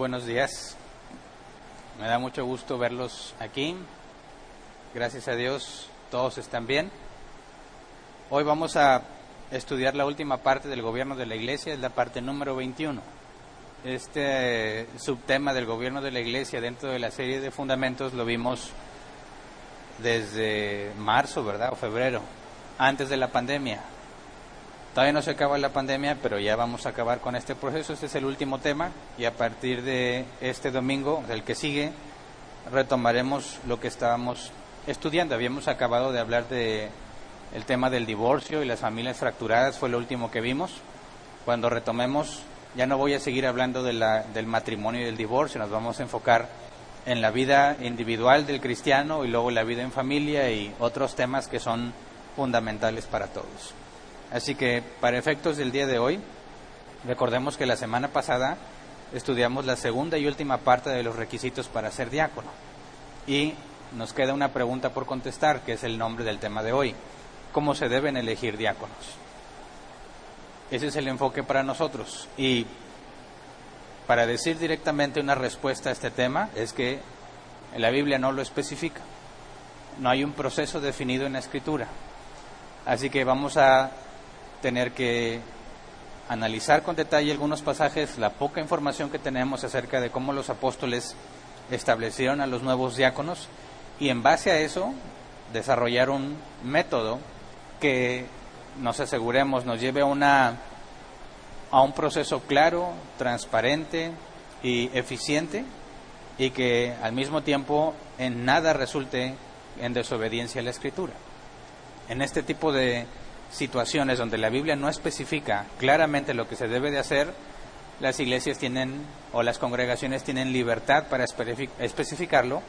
Buenos días. Me da mucho gusto verlos aquí. Gracias a Dios, todos están bien. Hoy vamos a estudiar la última parte del gobierno de la iglesia, es la parte número 21. Este subtema del gobierno de la iglesia dentro de la serie de fundamentos lo vimos desde marzo, ¿verdad? O febrero, antes de la pandemia. Todavía no se acaba la pandemia, pero ya vamos a acabar con este proceso. Este es el último tema y a partir de este domingo, del que sigue, retomaremos lo que estábamos estudiando. Habíamos acabado de hablar de el tema del divorcio y las familias fracturadas, fue lo último que vimos. Cuando retomemos, ya no voy a seguir hablando de la, del matrimonio y del divorcio, nos vamos a enfocar en la vida individual del cristiano y luego la vida en familia y otros temas que son fundamentales para todos. Así que para efectos del día de hoy, recordemos que la semana pasada estudiamos la segunda y última parte de los requisitos para ser diácono. Y nos queda una pregunta por contestar, que es el nombre del tema de hoy. ¿Cómo se deben elegir diáconos? Ese es el enfoque para nosotros. Y para decir directamente una respuesta a este tema es que la Biblia no lo especifica. No hay un proceso definido en la escritura. Así que vamos a tener que analizar con detalle algunos pasajes, la poca información que tenemos acerca de cómo los apóstoles establecieron a los nuevos diáconos y en base a eso desarrollar un método que nos aseguremos nos lleve a una a un proceso claro, transparente y eficiente y que al mismo tiempo en nada resulte en desobediencia a la escritura. En este tipo de situaciones donde la Biblia no especifica claramente lo que se debe de hacer, las iglesias tienen o las congregaciones tienen libertad para especificarlo,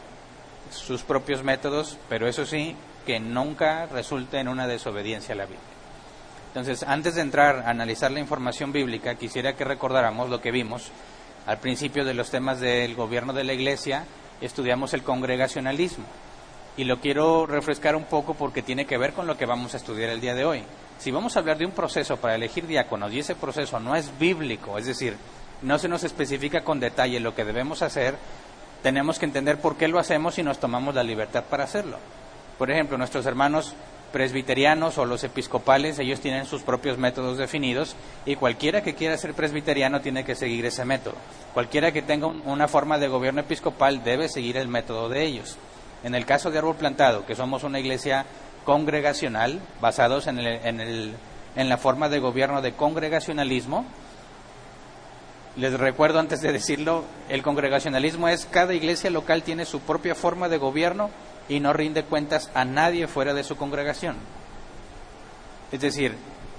sus propios métodos, pero eso sí, que nunca resulte en una desobediencia a la Biblia. Entonces, antes de entrar a analizar la información bíblica, quisiera que recordáramos lo que vimos al principio de los temas del gobierno de la iglesia, estudiamos el congregacionalismo y lo quiero refrescar un poco porque tiene que ver con lo que vamos a estudiar el día de hoy. Si vamos a hablar de un proceso para elegir diáconos y ese proceso no es bíblico, es decir, no se nos especifica con detalle lo que debemos hacer, tenemos que entender por qué lo hacemos y nos tomamos la libertad para hacerlo. Por ejemplo, nuestros hermanos presbiterianos o los episcopales, ellos tienen sus propios métodos definidos y cualquiera que quiera ser presbiteriano tiene que seguir ese método. Cualquiera que tenga una forma de gobierno episcopal debe seguir el método de ellos. En el caso de Árbol Plantado, que somos una iglesia congregacional, basados en, en, la forma de gobierno de congregacionalismo, les recuerdo antes de decirlo, el congregacionalismo es cada iglesia local tiene su propia forma de gobierno y no rinde cuentas a nadie fuera de su congregación. Es decir,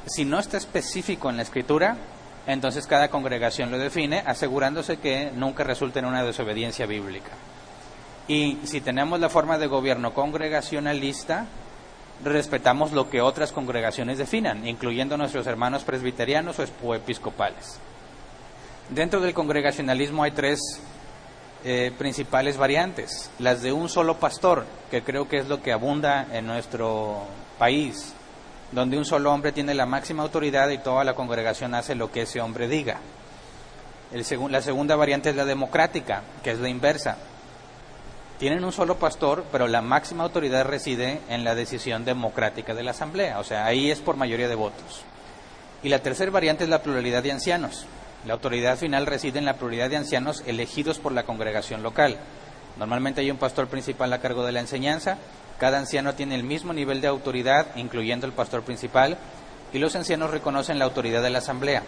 si no está específico en la escritura, entonces cada congregación lo define, asegurándose que nunca resulte en una desobediencia bíblica. Y si tenemos la forma de gobierno congregacionalista, respetamos lo que otras congregaciones definan, incluyendo nuestros hermanos presbiterianos o episcopales. Dentro del congregacionalismo hay tres eh, principales variantes. Las de un solo pastor, que creo que es lo que abunda en nuestro país, donde un solo hombre tiene la máxima autoridad y toda la congregación hace lo que ese hombre diga. La segunda variante es la democrática, que es la inversa tienen un solo pastor, pero la máxima autoridad reside en la decisión democrática de la Asamblea, o sea, ahí es por mayoría de votos. Y la tercera variante es la pluralidad de ancianos. La autoridad final reside en la pluralidad de ancianos elegidos por la congregación local. Normalmente hay un pastor principal a cargo de la enseñanza, cada anciano tiene el mismo nivel de autoridad, incluyendo el pastor principal, y los ancianos reconocen la autoridad de la asamblea,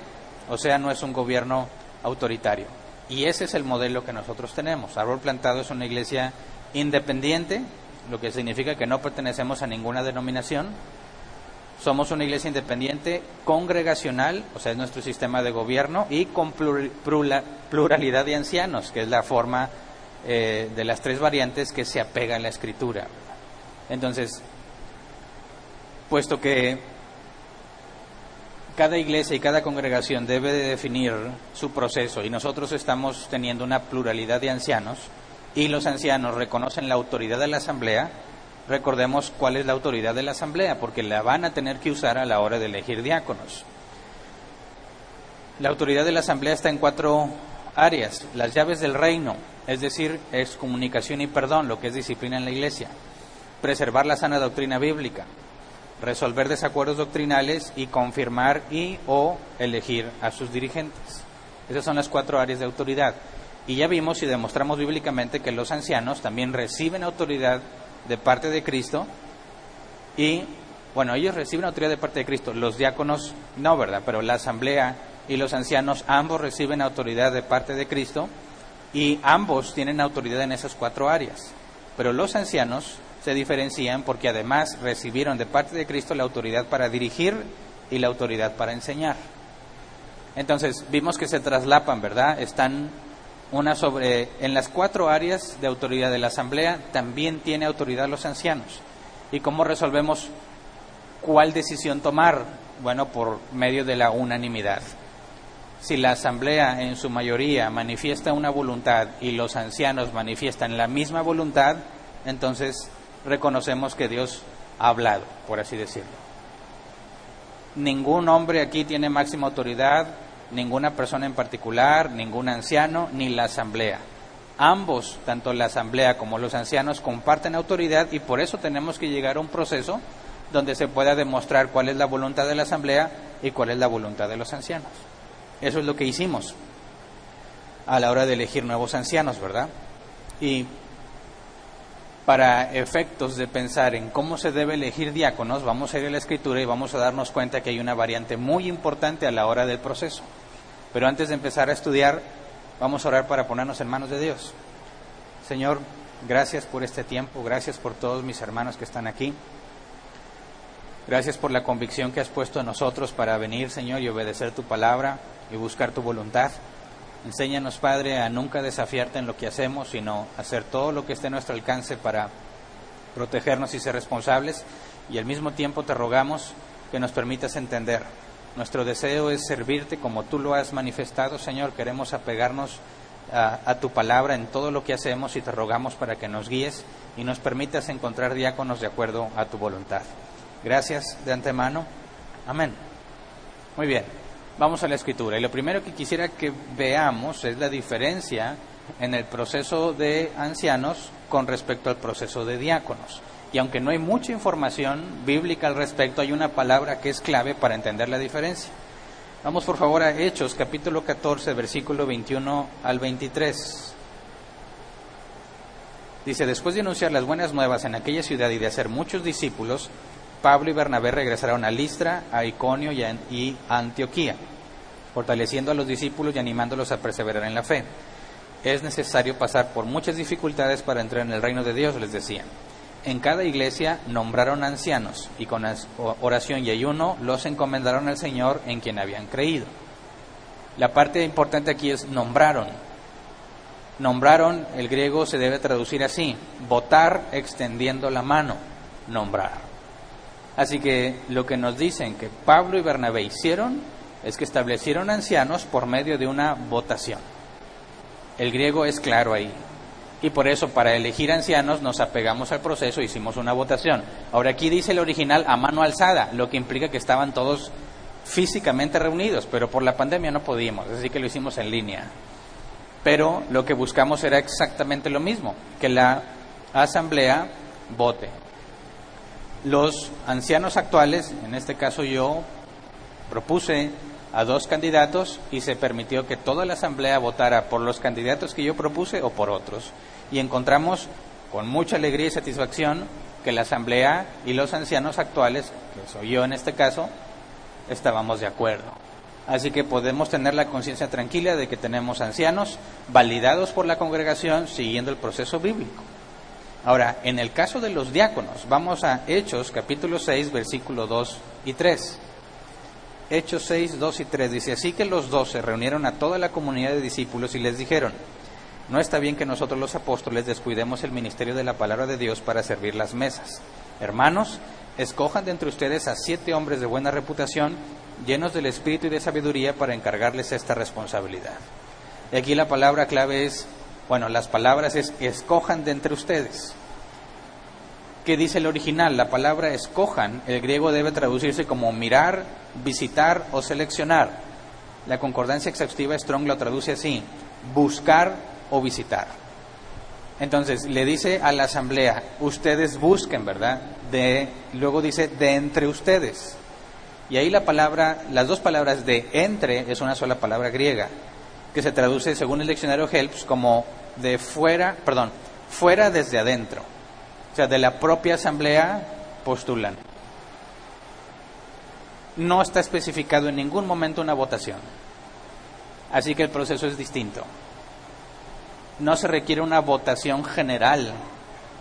o sea, no es un gobierno autoritario. Y ese es el modelo que nosotros tenemos. Árbol Plantado es una iglesia independiente, lo que significa que no pertenecemos a ninguna denominación. Somos una iglesia independiente, congregacional, o sea, es nuestro sistema de gobierno, y con pluralidad de ancianos, que es la forma eh, de las tres variantes que se apega a la escritura. Entonces, puesto que cada iglesia y cada congregación debe de definir su proceso y nosotros estamos teniendo una pluralidad de ancianos y los ancianos reconocen la autoridad de la asamblea, recordemos cuál es la autoridad de la asamblea, porque la van a tener que usar a la hora de elegir diáconos. La autoridad de la asamblea está en cuatro áreas, las llaves del reino, es decir, es comunicación y perdón, lo que es disciplina en la iglesia, preservar la sana doctrina bíblica, resolver desacuerdos doctrinales y confirmar y o elegir a sus dirigentes. Esas son las cuatro áreas de autoridad. Y ya vimos y demostramos bíblicamente que los ancianos también reciben autoridad de parte de Cristo y, bueno, ellos reciben autoridad de parte de Cristo, los diáconos no, ¿verdad? Pero la asamblea y los ancianos ambos reciben autoridad de parte de Cristo y ambos tienen autoridad en esas cuatro áreas. Pero los ancianos se diferencian porque además recibieron de parte de Cristo la autoridad para dirigir y la autoridad para enseñar. Entonces, vimos que se traslapan, ¿verdad? Están una sobre en las cuatro áreas de autoridad de la asamblea también tiene autoridad los ancianos. ¿Y cómo resolvemos cuál decisión tomar? Bueno, por medio de la unanimidad. Si la asamblea en su mayoría manifiesta una voluntad y los ancianos manifiestan la misma voluntad, entonces reconocemos que Dios ha hablado, por así decirlo. Ningún hombre aquí tiene máxima autoridad, ninguna persona en particular, ningún anciano, ni la asamblea. Ambos, tanto la asamblea como los ancianos, comparten autoridad y por eso tenemos que llegar a un proceso donde se pueda demostrar cuál es la voluntad de la asamblea y cuál es la voluntad de los ancianos. Eso es lo que hicimos a la hora de elegir nuevos ancianos, ¿verdad? Y para efectos de pensar en cómo se debe elegir diáconos, vamos a ir a la escritura y vamos a darnos cuenta que hay una variante muy importante a la hora del proceso. Pero antes de empezar a estudiar, vamos a orar para ponernos en manos de Dios. Señor, gracias por este tiempo, gracias por todos mis hermanos que están aquí. Gracias por la convicción que has puesto en nosotros para venir, Señor, y obedecer tu palabra y buscar tu voluntad. Enséñanos, Padre, a nunca desafiarte en lo que hacemos, sino hacer todo lo que esté a nuestro alcance para protegernos y ser responsables. Y al mismo tiempo te rogamos que nos permitas entender. Nuestro deseo es servirte como tú lo has manifestado, Señor. Queremos apegarnos a, a, tu palabra en todo lo que hacemos y te rogamos para que nos guíes y nos permitas encontrar diáconos de acuerdo a tu voluntad. Gracias de antemano. Amén. Muy bien. Vamos a la escritura. Y lo primero que quisiera que veamos es la diferencia en el proceso de ancianos con respecto al proceso de diáconos. Y aunque no hay mucha información bíblica al respecto, hay una palabra que es clave para entender la diferencia. Vamos por favor a Hechos, capítulo 14, versículo 21 al 23. Dice, después de anunciar las buenas nuevas en aquella ciudad y de hacer muchos discípulos, Pablo y Bernabé regresaron a Listra, a Iconio y a Antioquía, fortaleciendo a los discípulos y animándolos a perseverar en la fe. Es necesario pasar por muchas dificultades para entrar en el reino de Dios, les decían. En cada iglesia nombraron ancianos y con oración y ayuno los encomendaron al Señor en quien habían creído. La parte importante aquí es nombraron. Nombraron, el griego se debe traducir así, votar extendiendo la mano, nombrar. Así que lo que nos dicen que Pablo y Bernabé hicieron es que establecieron ancianos por medio de una votación. El griego es claro ahí. Y por eso para elegir ancianos nos apegamos al proceso, hicimos una votación. Ahora aquí dice el original a mano alzada, lo que implica que estaban todos físicamente reunidos, pero por la pandemia no podíamos, así que lo hicimos en línea. Pero lo que buscamos era exactamente lo mismo, que la asamblea vote los ancianos actuales, en este caso yo propuse a dos candidatos y se permitió que toda la asamblea votara por los candidatos que yo propuse o por otros. Y encontramos con mucha alegría y satisfacción que la asamblea y los ancianos actuales, que soy yo en este caso, estábamos de acuerdo. Así que podemos tener la conciencia tranquila de que tenemos ancianos validados por la congregación siguiendo el proceso bíblico. Ahora, en el caso de los diáconos, vamos a Hechos capítulo 6, versículo 2 y 3. Hechos 6, 2 y 3 dice, así que los dos se reunieron a toda la comunidad de discípulos y les dijeron, no está bien que nosotros los apóstoles descuidemos el ministerio de la palabra de Dios para servir las mesas. Hermanos, escojan de entre ustedes a siete hombres de buena reputación, llenos del espíritu y de sabiduría, para encargarles esta responsabilidad. Y aquí la palabra clave es bueno, las palabras es escojan de entre ustedes. ¿Qué dice el original? La palabra escojan, el griego debe traducirse como mirar, visitar o seleccionar. La concordancia exhaustiva Strong lo traduce así. buscar o visitar. Entonces le dice a la asamblea, ustedes busquen, ¿verdad? De, luego dice, de entre ustedes. Y ahí la palabra, las dos palabras de entre es una sola palabra griega, que se traduce según el diccionario Helps como de fuera, perdón, fuera desde adentro. O sea, de la propia asamblea postulan. No está especificado en ningún momento una votación. Así que el proceso es distinto. No se requiere una votación general.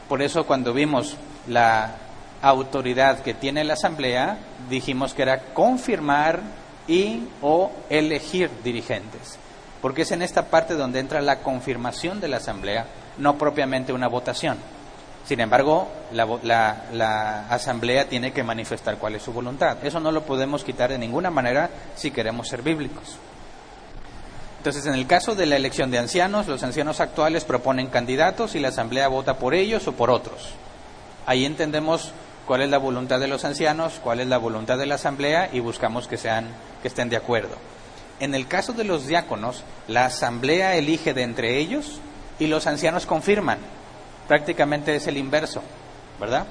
Por eso cuando vimos la autoridad que tiene la asamblea, dijimos que era confirmar y o elegir dirigentes. Porque es en esta parte donde entra la confirmación de la asamblea, no propiamente una votación. Sin embargo, la, asamblea tiene que manifestar cuál es su voluntad. Eso no lo podemos quitar de ninguna manera si queremos ser bíblicos. Entonces, en el caso de la elección de ancianos, los ancianos actuales proponen candidatos y la asamblea vota por ellos o por otros. Ahí entendemos cuál es la voluntad de los ancianos, cuál es la voluntad de la asamblea y buscamos que sean que estén de acuerdo. En el caso de los diáconos, la asamblea elige de entre ellos y los ancianos confirman. Prácticamente es el inverso, ¿verdad?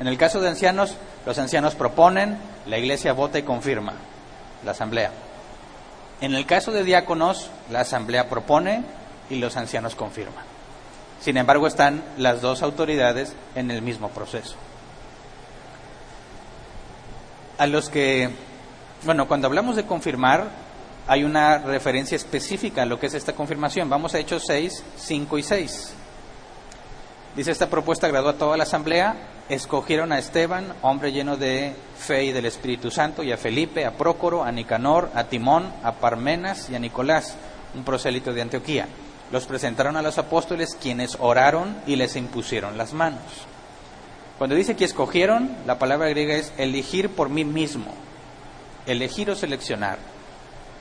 En el caso de ancianos, los ancianos proponen, la iglesia vota y confirma, la asamblea. En el caso de diáconos, la asamblea propone y los ancianos confirman. Sin embargo, están las dos autoridades en el mismo proceso. A los que, bueno, cuando hablamos de confirmar, hay una referencia específica a lo que es esta confirmación. Vamos a Hechos 6, 5 y 6. Dice, esta propuesta agradó a toda la asamblea, escogieron a Esteban, hombre lleno de fe y del Espíritu Santo, y a Felipe, a Prócoro, a Nicanor, a Timón, a Parmenas y a Nicolás, un prosélito de Antioquía. Los presentaron a los apóstoles, quienes oraron y les impusieron las manos. Cuando dice que escogieron, la palabra griega es elegir por mí mismo, elegir o seleccionar.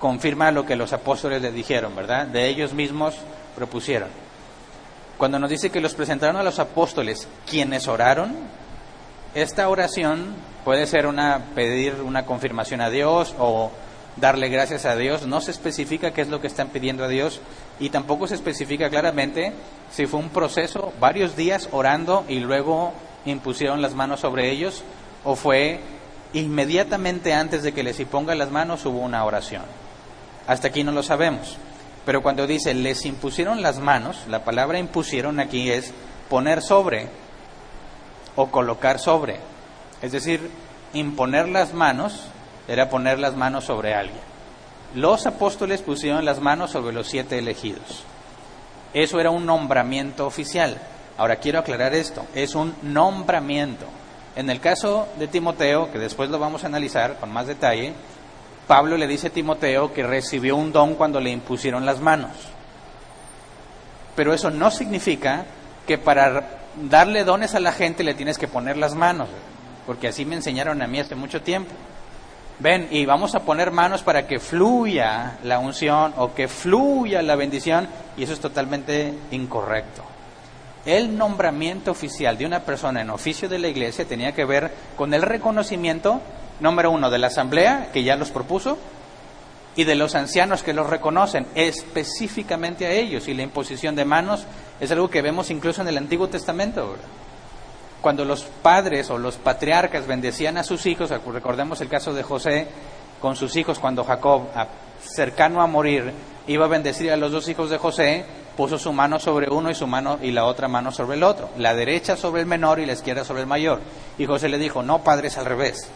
Confirma lo que los apóstoles le dijeron, ¿verdad? De ellos mismos propusieron. Cuando nos dice que los presentaron a los apóstoles, quienes oraron, esta oración puede ser una pedir una confirmación a Dios o darle gracias a Dios, no se especifica qué es lo que están pidiendo a Dios y tampoco se especifica claramente si fue un proceso, varios días orando y luego impusieron las manos sobre ellos o fue inmediatamente antes de que les imponga las manos hubo una oración. Hasta aquí no lo sabemos. Pero cuando dice les impusieron las manos, la palabra impusieron aquí es poner sobre o colocar sobre. Es decir, imponer las manos era poner las manos sobre alguien. Los apóstoles pusieron las manos sobre los siete elegidos. Eso era un nombramiento oficial. Ahora quiero aclarar esto, es un nombramiento. En el caso de Timoteo, que después lo vamos a analizar con más detalle, Pablo le dice a Timoteo que recibió un don cuando le impusieron las manos. Pero eso no significa que para darle dones a la gente le tienes que poner las manos, porque así me enseñaron a mí hace mucho tiempo. Ven, y vamos a poner manos para que fluya la unción o que fluya la bendición, y eso es totalmente incorrecto. El nombramiento oficial de una persona en oficio de la iglesia tenía que ver con el reconocimiento número uno, de la asamblea, que ya los propuso, y de los ancianos que los reconocen específicamente a ellos. Y la imposición de manos es algo que vemos incluso en el Antiguo Testamento. Cuando los padres o los patriarcas bendecían a sus hijos, recordemos el caso de José con sus hijos cuando Jacob, cercano a morir, iba a bendecir a los dos hijos de José, puso su mano sobre uno y su mano y la otra mano sobre el otro, la derecha sobre el menor y la izquierda sobre el mayor. Y José le dijo, no, padre, es al revés.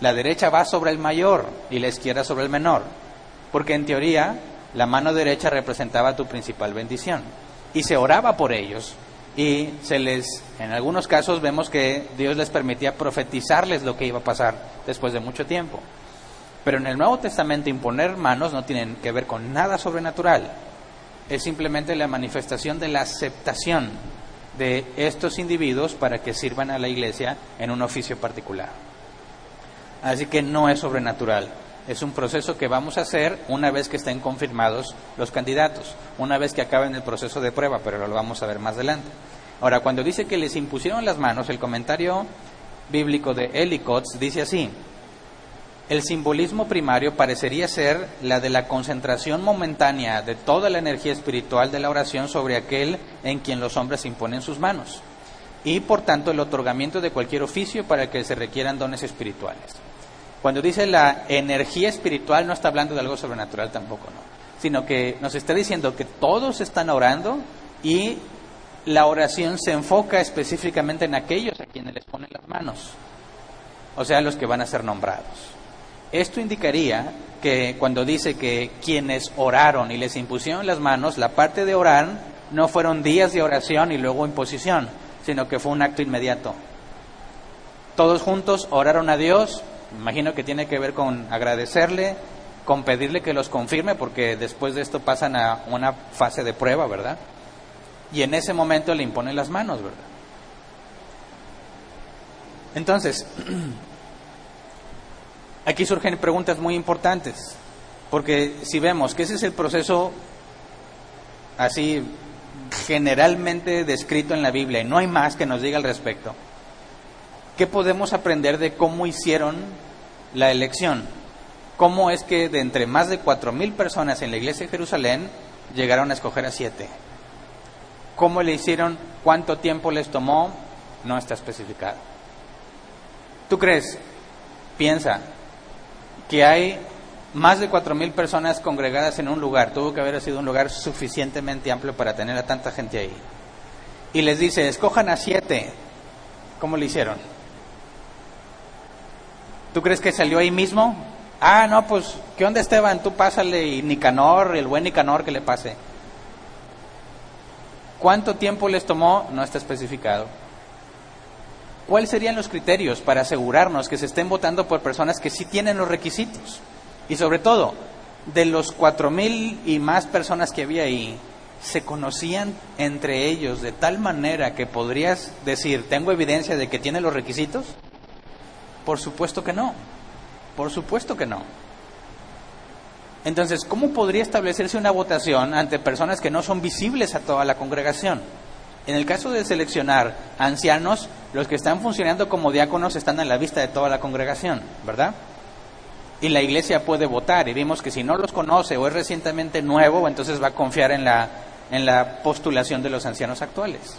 La derecha va sobre el mayor y la izquierda sobre el menor, porque en teoría la mano derecha representaba tu principal bendición y se oraba por ellos y se les en algunos casos vemos que Dios les permitía profetizarles lo que iba a pasar después de mucho tiempo. Pero en el Nuevo Testamento imponer manos no tienen que ver con nada sobrenatural. Es simplemente la manifestación de la aceptación de estos individuos para que sirvan a la iglesia en un oficio particular. Así que no es sobrenatural. Es un proceso que vamos a hacer una vez que estén confirmados los candidatos, una vez que acaben el proceso de prueba, pero lo vamos a ver más adelante. Ahora, cuando dice que les impusieron las manos, el comentario bíblico de Elicots dice así: el simbolismo primario parecería ser la de la concentración momentánea de toda la energía espiritual de la oración sobre aquel en quien los hombres imponen sus manos, y por tanto el otorgamiento de cualquier oficio para el que se requieran dones espirituales. Cuando dice la energía espiritual no está hablando de algo sobrenatural tampoco, ¿no? Sino que nos está diciendo que todos están orando y la oración se enfoca específicamente en aquellos a quienes les ponen las manos, o sea, los que van a ser nombrados. Esto indicaría que cuando dice que quienes oraron y les impusieron las manos, la parte de orar no fueron días de oración y luego imposición, sino que fue un acto inmediato. Todos juntos oraron a Dios, imagino que tiene que ver con agradecerle, con pedirle que los confirme, porque después de esto pasan a una fase de prueba, ¿verdad? Y en ese momento le imponen las manos, ¿verdad? Entonces, aquí surgen preguntas muy importantes, porque si vemos que ese es el proceso así generalmente descrito en la Biblia y no hay más que nos diga al respecto, ¿qué podemos aprender de cómo hicieron la elección? ¿Cómo es que de entre más de cuatro mil personas en la iglesia de Jerusalén llegaron a escoger a siete? ¿Cómo le hicieron? ¿Cuánto tiempo les tomó? No está especificado. ¿Tú crees? Piensa, que hay más de cuatro mil personas congregadas en un lugar, tuvo que haber sido un lugar suficientemente amplio para tener a tanta gente ahí. Y les dice, escojan a siete. ¿Cómo le hicieron? ¿Tú crees que salió ahí mismo? Ah, no, pues, ¿qué onda Esteban? Tú pásale y Nicanor, el buen Nicanor que le pase. ¿Cuánto tiempo les tomó? No está especificado. ¿cuáles serían los criterios para asegurarnos que se estén votando por personas que sí tienen los requisitos? Y sobre todo, de los cuatro mil y más personas que había ahí, ¿se conocían entre ellos de tal manera que podrías decir, tengo evidencia de que tienen los requisitos? Por supuesto que no. Por supuesto que no. Entonces, ¿cómo podría establecerse una votación ante personas que no son visibles a toda la congregación? En el caso de seleccionar ancianos, los que están funcionando como diáconos están a la vista de toda la congregación, ¿verdad? Y la iglesia puede votar y vimos que si no los conoce o es recientemente nuevo, entonces va a confiar en la, en la postulación de los ancianos actuales.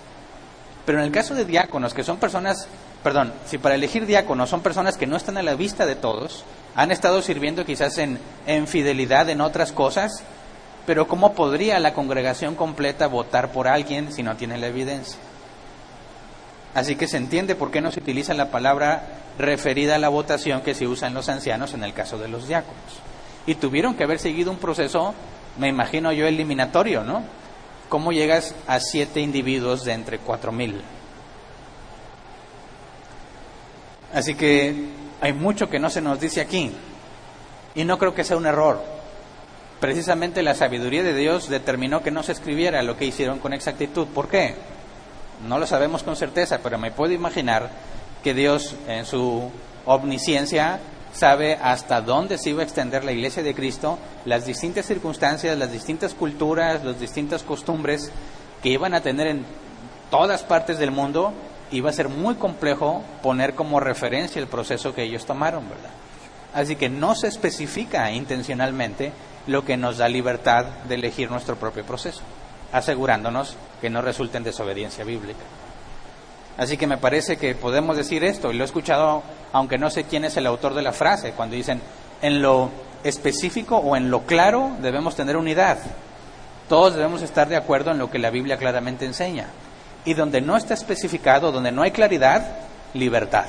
Pero en el caso de diáconos, que son personas, perdón, si para elegir diáconos son personas que no están a la vista de todos, han estado sirviendo quizás en, en fidelidad en otras cosas, pero ¿cómo podría la congregación completa votar por alguien si no tiene la evidencia? Así que se entiende por qué no se utiliza la palabra referida a la votación que se usa en los ancianos en el caso de los diáconos. Y tuvieron que haber seguido un proceso, me imagino yo, eliminatorio, ¿no? ¿Cómo llegas a siete individuos de entre cuatro mil? Así que hay mucho que no se nos dice aquí. Y no creo que sea un error precisamente la sabiduría de Dios determinó que no se escribiera lo que hicieron con exactitud. ¿Por qué? No lo sabemos con certeza, pero me puedo imaginar que Dios en su omnisciencia sabe hasta dónde se iba a extender la iglesia de Cristo, las distintas circunstancias, las distintas culturas, las distintas costumbres que iban a tener en todas partes del mundo, iba a ser muy complejo poner como referencia el proceso que ellos tomaron, ¿verdad? Así que no se especifica intencionalmente lo que nos da libertad de elegir nuestro propio proceso, asegurándonos que no resulte en desobediencia bíblica. Así que me parece que podemos decir esto, y lo he escuchado, aunque no sé quién es el autor de la frase, cuando dicen, en lo específico o en lo claro debemos tener unidad. Todos debemos estar de acuerdo en lo que la Biblia claramente enseña. Y donde no está especificado, donde no hay claridad, libertad.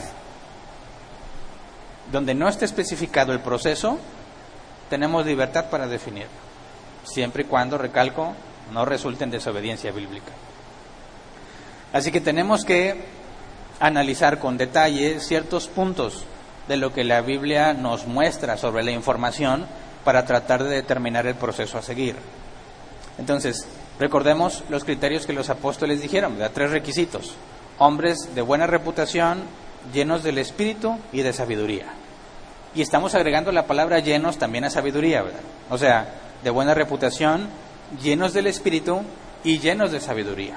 Donde no está especificado el proceso, tenemos libertad para definir, siempre y cuando, recalco, no resulte en desobediencia bíblica. Así que tenemos que analizar con detalle ciertos puntos de lo que la Biblia nos muestra sobre la información para tratar de determinar el proceso a seguir. Entonces, recordemos los criterios que los apóstoles dijeron, de tres requisitos. Hombres de buena reputación, llenos del Espíritu y de sabiduría y estamos agregando la palabra llenos también a sabiduría, ¿verdad? O sea, de buena reputación, llenos del Espíritu y llenos de sabiduría.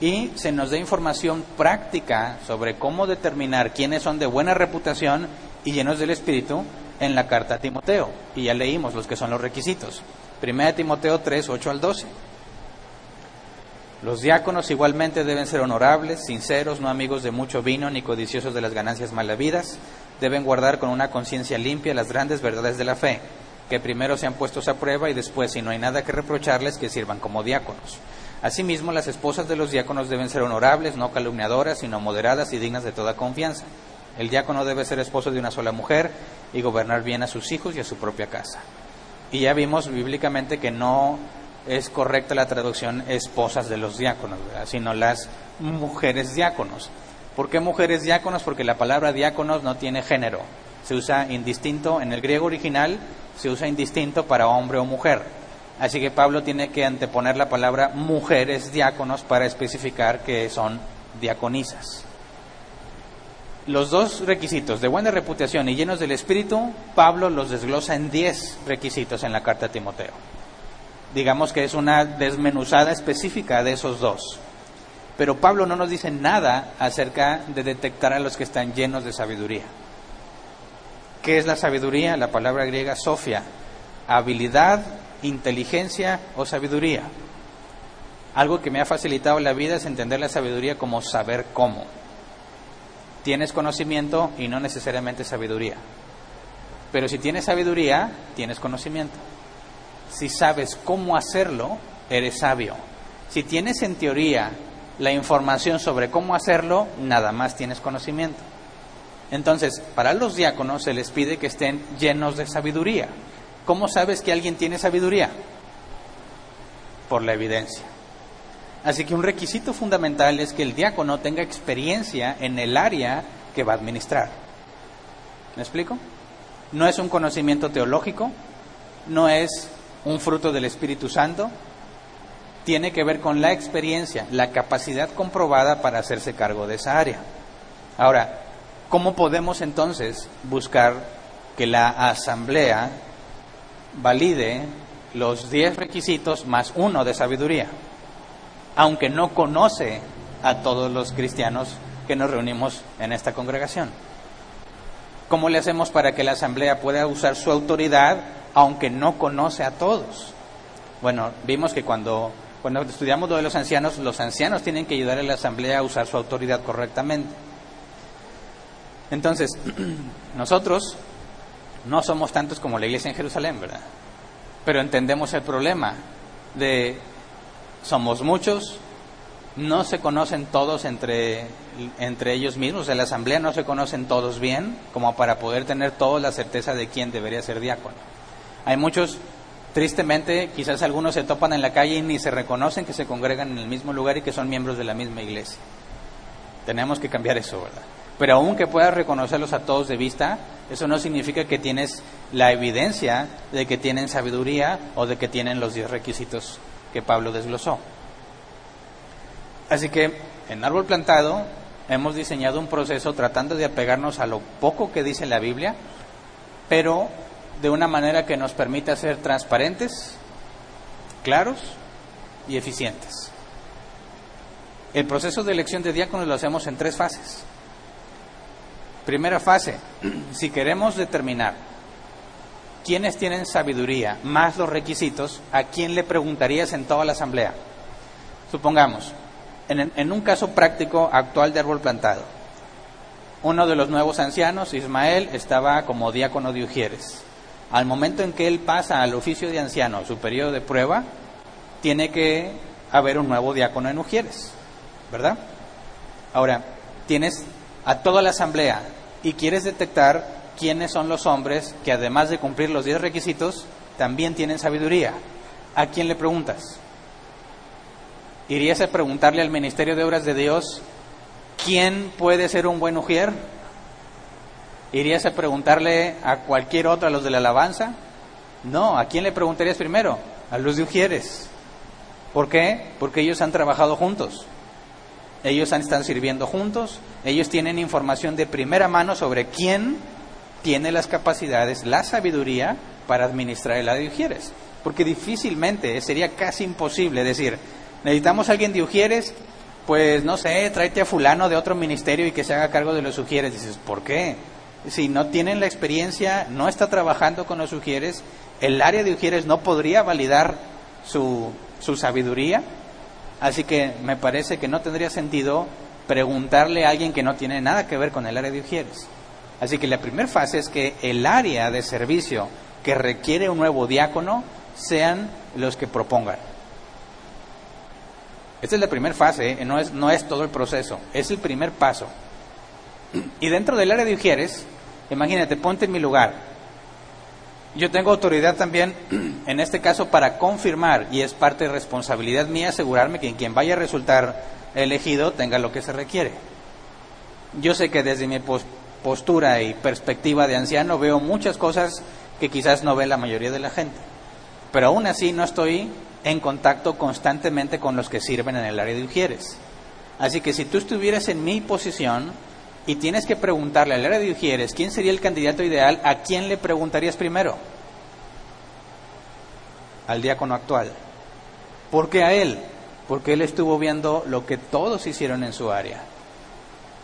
Y se nos da información práctica sobre cómo determinar quiénes son de buena reputación y llenos del Espíritu en la carta a Timoteo. Y ya leímos los que son los requisitos. Primera Timoteo 3, 8 al 12. Los diáconos igualmente deben ser honorables, sinceros, no amigos de mucho vino ni codiciosos de las ganancias malavidas. Deben guardar con una conciencia limpia las grandes verdades de la fe, que primero sean puestos a prueba y después, si no hay nada que reprocharles, que sirvan como diáconos. Asimismo, las esposas de los diáconos deben ser honorables, no calumniadoras, sino moderadas y dignas de toda confianza. El diácono debe ser esposo de una sola mujer y gobernar bien a sus hijos y a su propia casa. Y ya vimos bíblicamente que no es correcta la traducción esposas de los diáconos, sino las mujeres diáconos. ¿Por qué mujeres diáconos? Porque la palabra diáconos no tiene género. Se usa indistinto, en el griego original se usa indistinto para hombre o mujer. Así que Pablo tiene que anteponer la palabra mujeres diáconos para especificar que son diaconisas. Los dos requisitos de buena reputación y llenos del Espíritu, Pablo los desglosa en diez requisitos en la carta a Timoteo. Digamos que es una desmenuzada específica de esos dos. Pero Pablo no nos dice nada acerca de detectar a los que están llenos de sabiduría. ¿Qué es la sabiduría? La palabra griega sofia, habilidad, inteligencia o sabiduría. Algo que me ha facilitado la vida es entender la sabiduría como saber cómo tienes conocimiento y no necesariamente sabiduría. Pero si tienes sabiduría, tienes conocimiento. Si sabes cómo hacerlo, eres sabio. Si tienes en teoría la información sobre cómo hacerlo, nada más tienes conocimiento. Entonces, para los diáconos se les pide que estén llenos de sabiduría. ¿Cómo sabes que alguien tiene sabiduría? Por la evidencia. Así que un requisito fundamental es que el diácono tenga experiencia en el área que va a administrar. ¿Me explico? No es un conocimiento teológico, no es un fruto del Espíritu Santo, tiene que ver con la experiencia, la capacidad comprobada para hacerse cargo de esa área. Ahora, ¿cómo podemos entonces buscar que la asamblea valide los diez requisitos más uno de sabiduría? aunque no conoce a todos los cristianos que nos reunimos en esta congregación. ¿Cómo le hacemos para que la asamblea pueda usar su autoridad aunque no conoce a todos? Bueno, vimos que cuando, cuando estudiamos lo de los ancianos, los ancianos tienen que ayudar a la asamblea a usar su autoridad correctamente. Entonces, nosotros no somos tantos como la iglesia en Jerusalén, ¿verdad? Pero entendemos el problema de somos muchos, no se conocen todos entre, entre ellos mismos, en la asamblea no se conocen todos bien, como para poder tener todos la certeza de quién debería ser diácono. Hay muchos, tristemente, quizás algunos se topan en la calle y ni se reconocen que se congregan en el mismo lugar y que son miembros de la misma iglesia. Tenemos que cambiar eso, ¿verdad? Pero aunque puedas reconocerlos a todos de vista, eso no significa que tienes la evidencia de que tienen sabiduría o de que tienen los diez requisitos que Pablo desglosó. Así que en Árbol Plantado hemos diseñado un proceso tratando de apegarnos a lo poco que dice la Biblia, pero de una manera que nos permita ser transparentes, claros y eficientes. El proceso de elección de diáconos lo hacemos en tres fases. Primera fase, si queremos determinar ¿quiénes tienen sabiduría? Más los requisitos, ¿a quién le preguntarías en toda la asamblea? Supongamos, en, un caso práctico actual de árbol plantado, uno de los nuevos ancianos, Ismael, estaba como diácono de Ujieres. Al momento en que él pasa al oficio de anciano, su periodo de prueba, tiene que haber un nuevo diácono en Ujieres, ¿verdad? Ahora, tienes a toda la asamblea y quieres detectar quiénes son los hombres que además de cumplir los diez requisitos, también tienen sabiduría. ¿A quién le preguntas? ¿Irías a preguntarle al Ministerio de Obras de Dios quién puede ser un buen ujier? ¿Irías a preguntarle a cualquier otro, a los de la alabanza? No, ¿a quién le preguntarías primero? A los de ujieres. ¿Por qué? Porque ellos han trabajado juntos. Ellos están sirviendo juntos. Ellos tienen información de primera mano sobre quién tiene las capacidades, la sabiduría para administrar el área de Ujieres. Porque difícilmente, sería casi imposible decir, necesitamos a alguien de Ujieres, pues no sé, tráete a fulano de otro ministerio y que se haga cargo de los Ujieres. Dices, ¿por qué? Si no tienen la experiencia, no está trabajando con los ujieres, el área de ujieres no podría validar su, su sabiduría, así que me parece que no tendría sentido preguntarle a alguien que no tiene nada que ver con el área de ujieres. Así que la primera fase es que el área de servicio que requiere un nuevo diácono sean los que propongan. Esta es la primera fase, ¿eh? no, es, no es todo el proceso, es el primer paso. Y dentro del área de Ujieres, imagínate, ponte en mi lugar. Yo tengo autoridad también, en este caso, para confirmar, y es parte de responsabilidad mía asegurarme que quien vaya a resultar elegido tenga lo que se requiere. Yo sé que desde mi postura y perspectiva de anciano veo muchas cosas que quizás no ve la mayoría de la gente, pero aún así no estoy en contacto constantemente con los que sirven en el área de Ujieres. Así que si tú estuvieras en mi posición y tienes que preguntarle al área de Ujieres quién sería el candidato ideal, ¿a quién le preguntarías primero? Al diácono actual. ¿Por qué a él? Porque él estuvo viendo lo que todos hicieron en su área.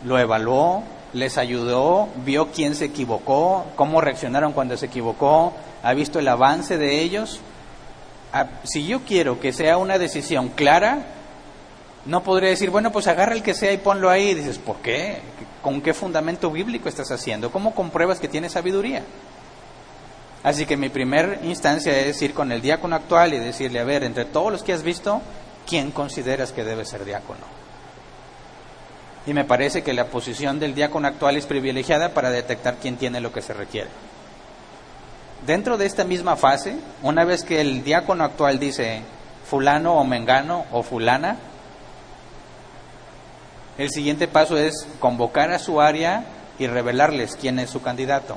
Lo evaluó, les ayudó, vio quién se equivocó, cómo reaccionaron cuando se equivocó, ha visto el avance de ellos si yo quiero que sea una decisión clara, no podría decir, bueno, pues agarra el que sea y ponlo ahí. Y dices, ¿por qué? ¿Con qué fundamento bíblico estás haciendo? ¿Cómo compruebas que tiene sabiduría? Así que mi primera instancia es ir con el diácono actual y decirle, a ver, entre todos los que has visto, ¿quién consideras que debe ser diácono? Y me parece que la posición del diácono actual es privilegiada para detectar quién tiene lo que se requiere. Dentro de esta misma fase, una vez que el diácono actual dice fulano o mengano o fulana, el siguiente paso es convocar a su área y revelarles quién es su candidato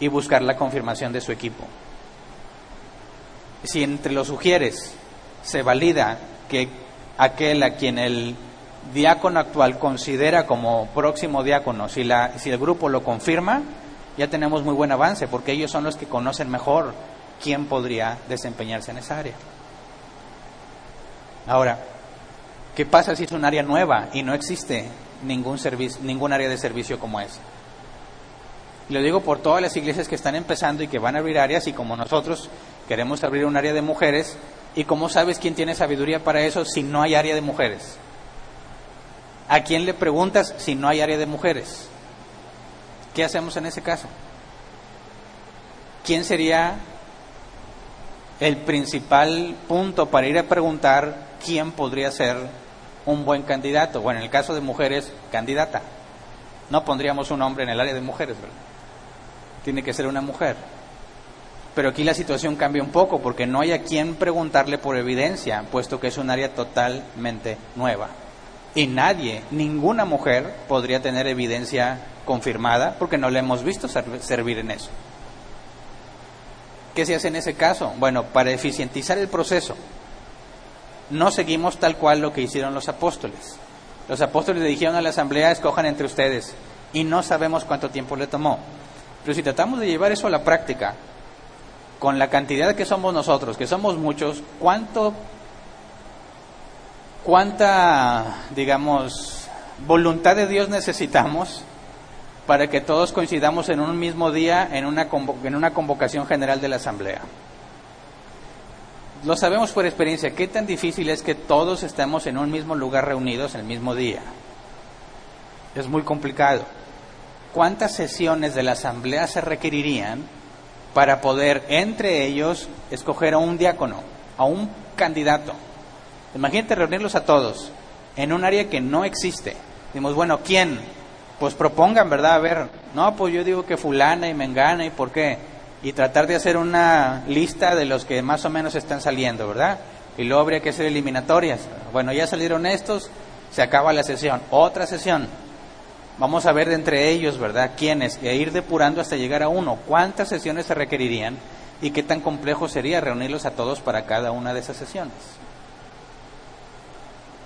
y buscar la confirmación de su equipo. Si entre los sugieres se valida que aquel a quien el diácono actual considera como próximo diácono, si, la, si el grupo lo confirma, ya tenemos muy buen avance porque ellos son los que conocen mejor quién podría desempeñarse en esa área. Ahora, ¿qué pasa si es un área nueva y no existe ningún, servicio, ningún área de servicio como esa? Lo digo por todas las iglesias que están empezando y que van a abrir áreas y como nosotros queremos abrir un área de mujeres y cómo sabes quién tiene sabiduría para eso si no hay área de mujeres. ¿A quién le preguntas si no hay área de mujeres? ¿Qué hacemos en ese caso? ¿Quién sería el principal punto para ir a preguntar quién podría ser un buen candidato? Bueno, en el caso de mujeres, candidata. No pondríamos un hombre en el área de mujeres, ¿verdad? Tiene que ser una mujer. Pero aquí la situación cambia un poco porque no hay a quien preguntarle por evidencia, puesto que es un área totalmente nueva. Y nadie, ninguna mujer podría tener evidencia confirmada porque no le hemos visto servir en eso. ¿Qué se hace en ese caso? Bueno, para eficientizar el proceso, no seguimos tal cual lo que hicieron los apóstoles. Los apóstoles le dijeron a la asamblea, escojan entre ustedes, y no sabemos cuánto tiempo le tomó. Pero si tratamos de llevar eso a la práctica, con la cantidad que somos nosotros, que somos muchos, ¿cuánto cuánta, digamos, voluntad de Dios necesitamos para que todos coincidamos en un mismo día en una, en una convocación general de la Asamblea. Lo sabemos por experiencia, qué tan difícil es que todos estemos en un mismo lugar reunidos el mismo día. Es muy complicado. ¿Cuántas sesiones de la Asamblea se requerirían para poder entre ellos escoger a un diácono, a un candidato? Imagínate reunirlos a todos en un área que no existe. Dimos, bueno, ¿quién? Pues propongan, ¿verdad? A ver, no, pues yo digo que fulana y mengana y por qué. Y tratar de hacer una lista de los que más o menos están saliendo, ¿verdad? Y luego habría que hacer eliminatorias. Bueno, ya salieron estos, se acaba la sesión. Otra sesión. Vamos a ver de entre ellos, ¿verdad? ¿Quiénes? E ir depurando hasta llegar a uno. ¿Cuántas sesiones se requerirían? ¿Y qué tan complejo sería reunirlos a todos para cada una de esas sesiones?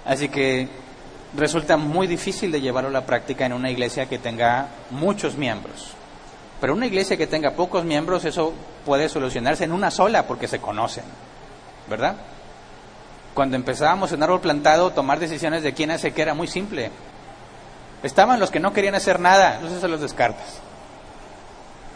Así que resulta muy difícil de llevarlo a la práctica en una iglesia que tenga muchos miembros. Pero una iglesia que tenga pocos miembros, eso puede solucionarse en una sola porque se conocen, ¿verdad? Cuando empezábamos en árbol plantado, tomar decisiones de quién hace qué era muy simple. Estaban los que no querían hacer nada, entonces se los descartas.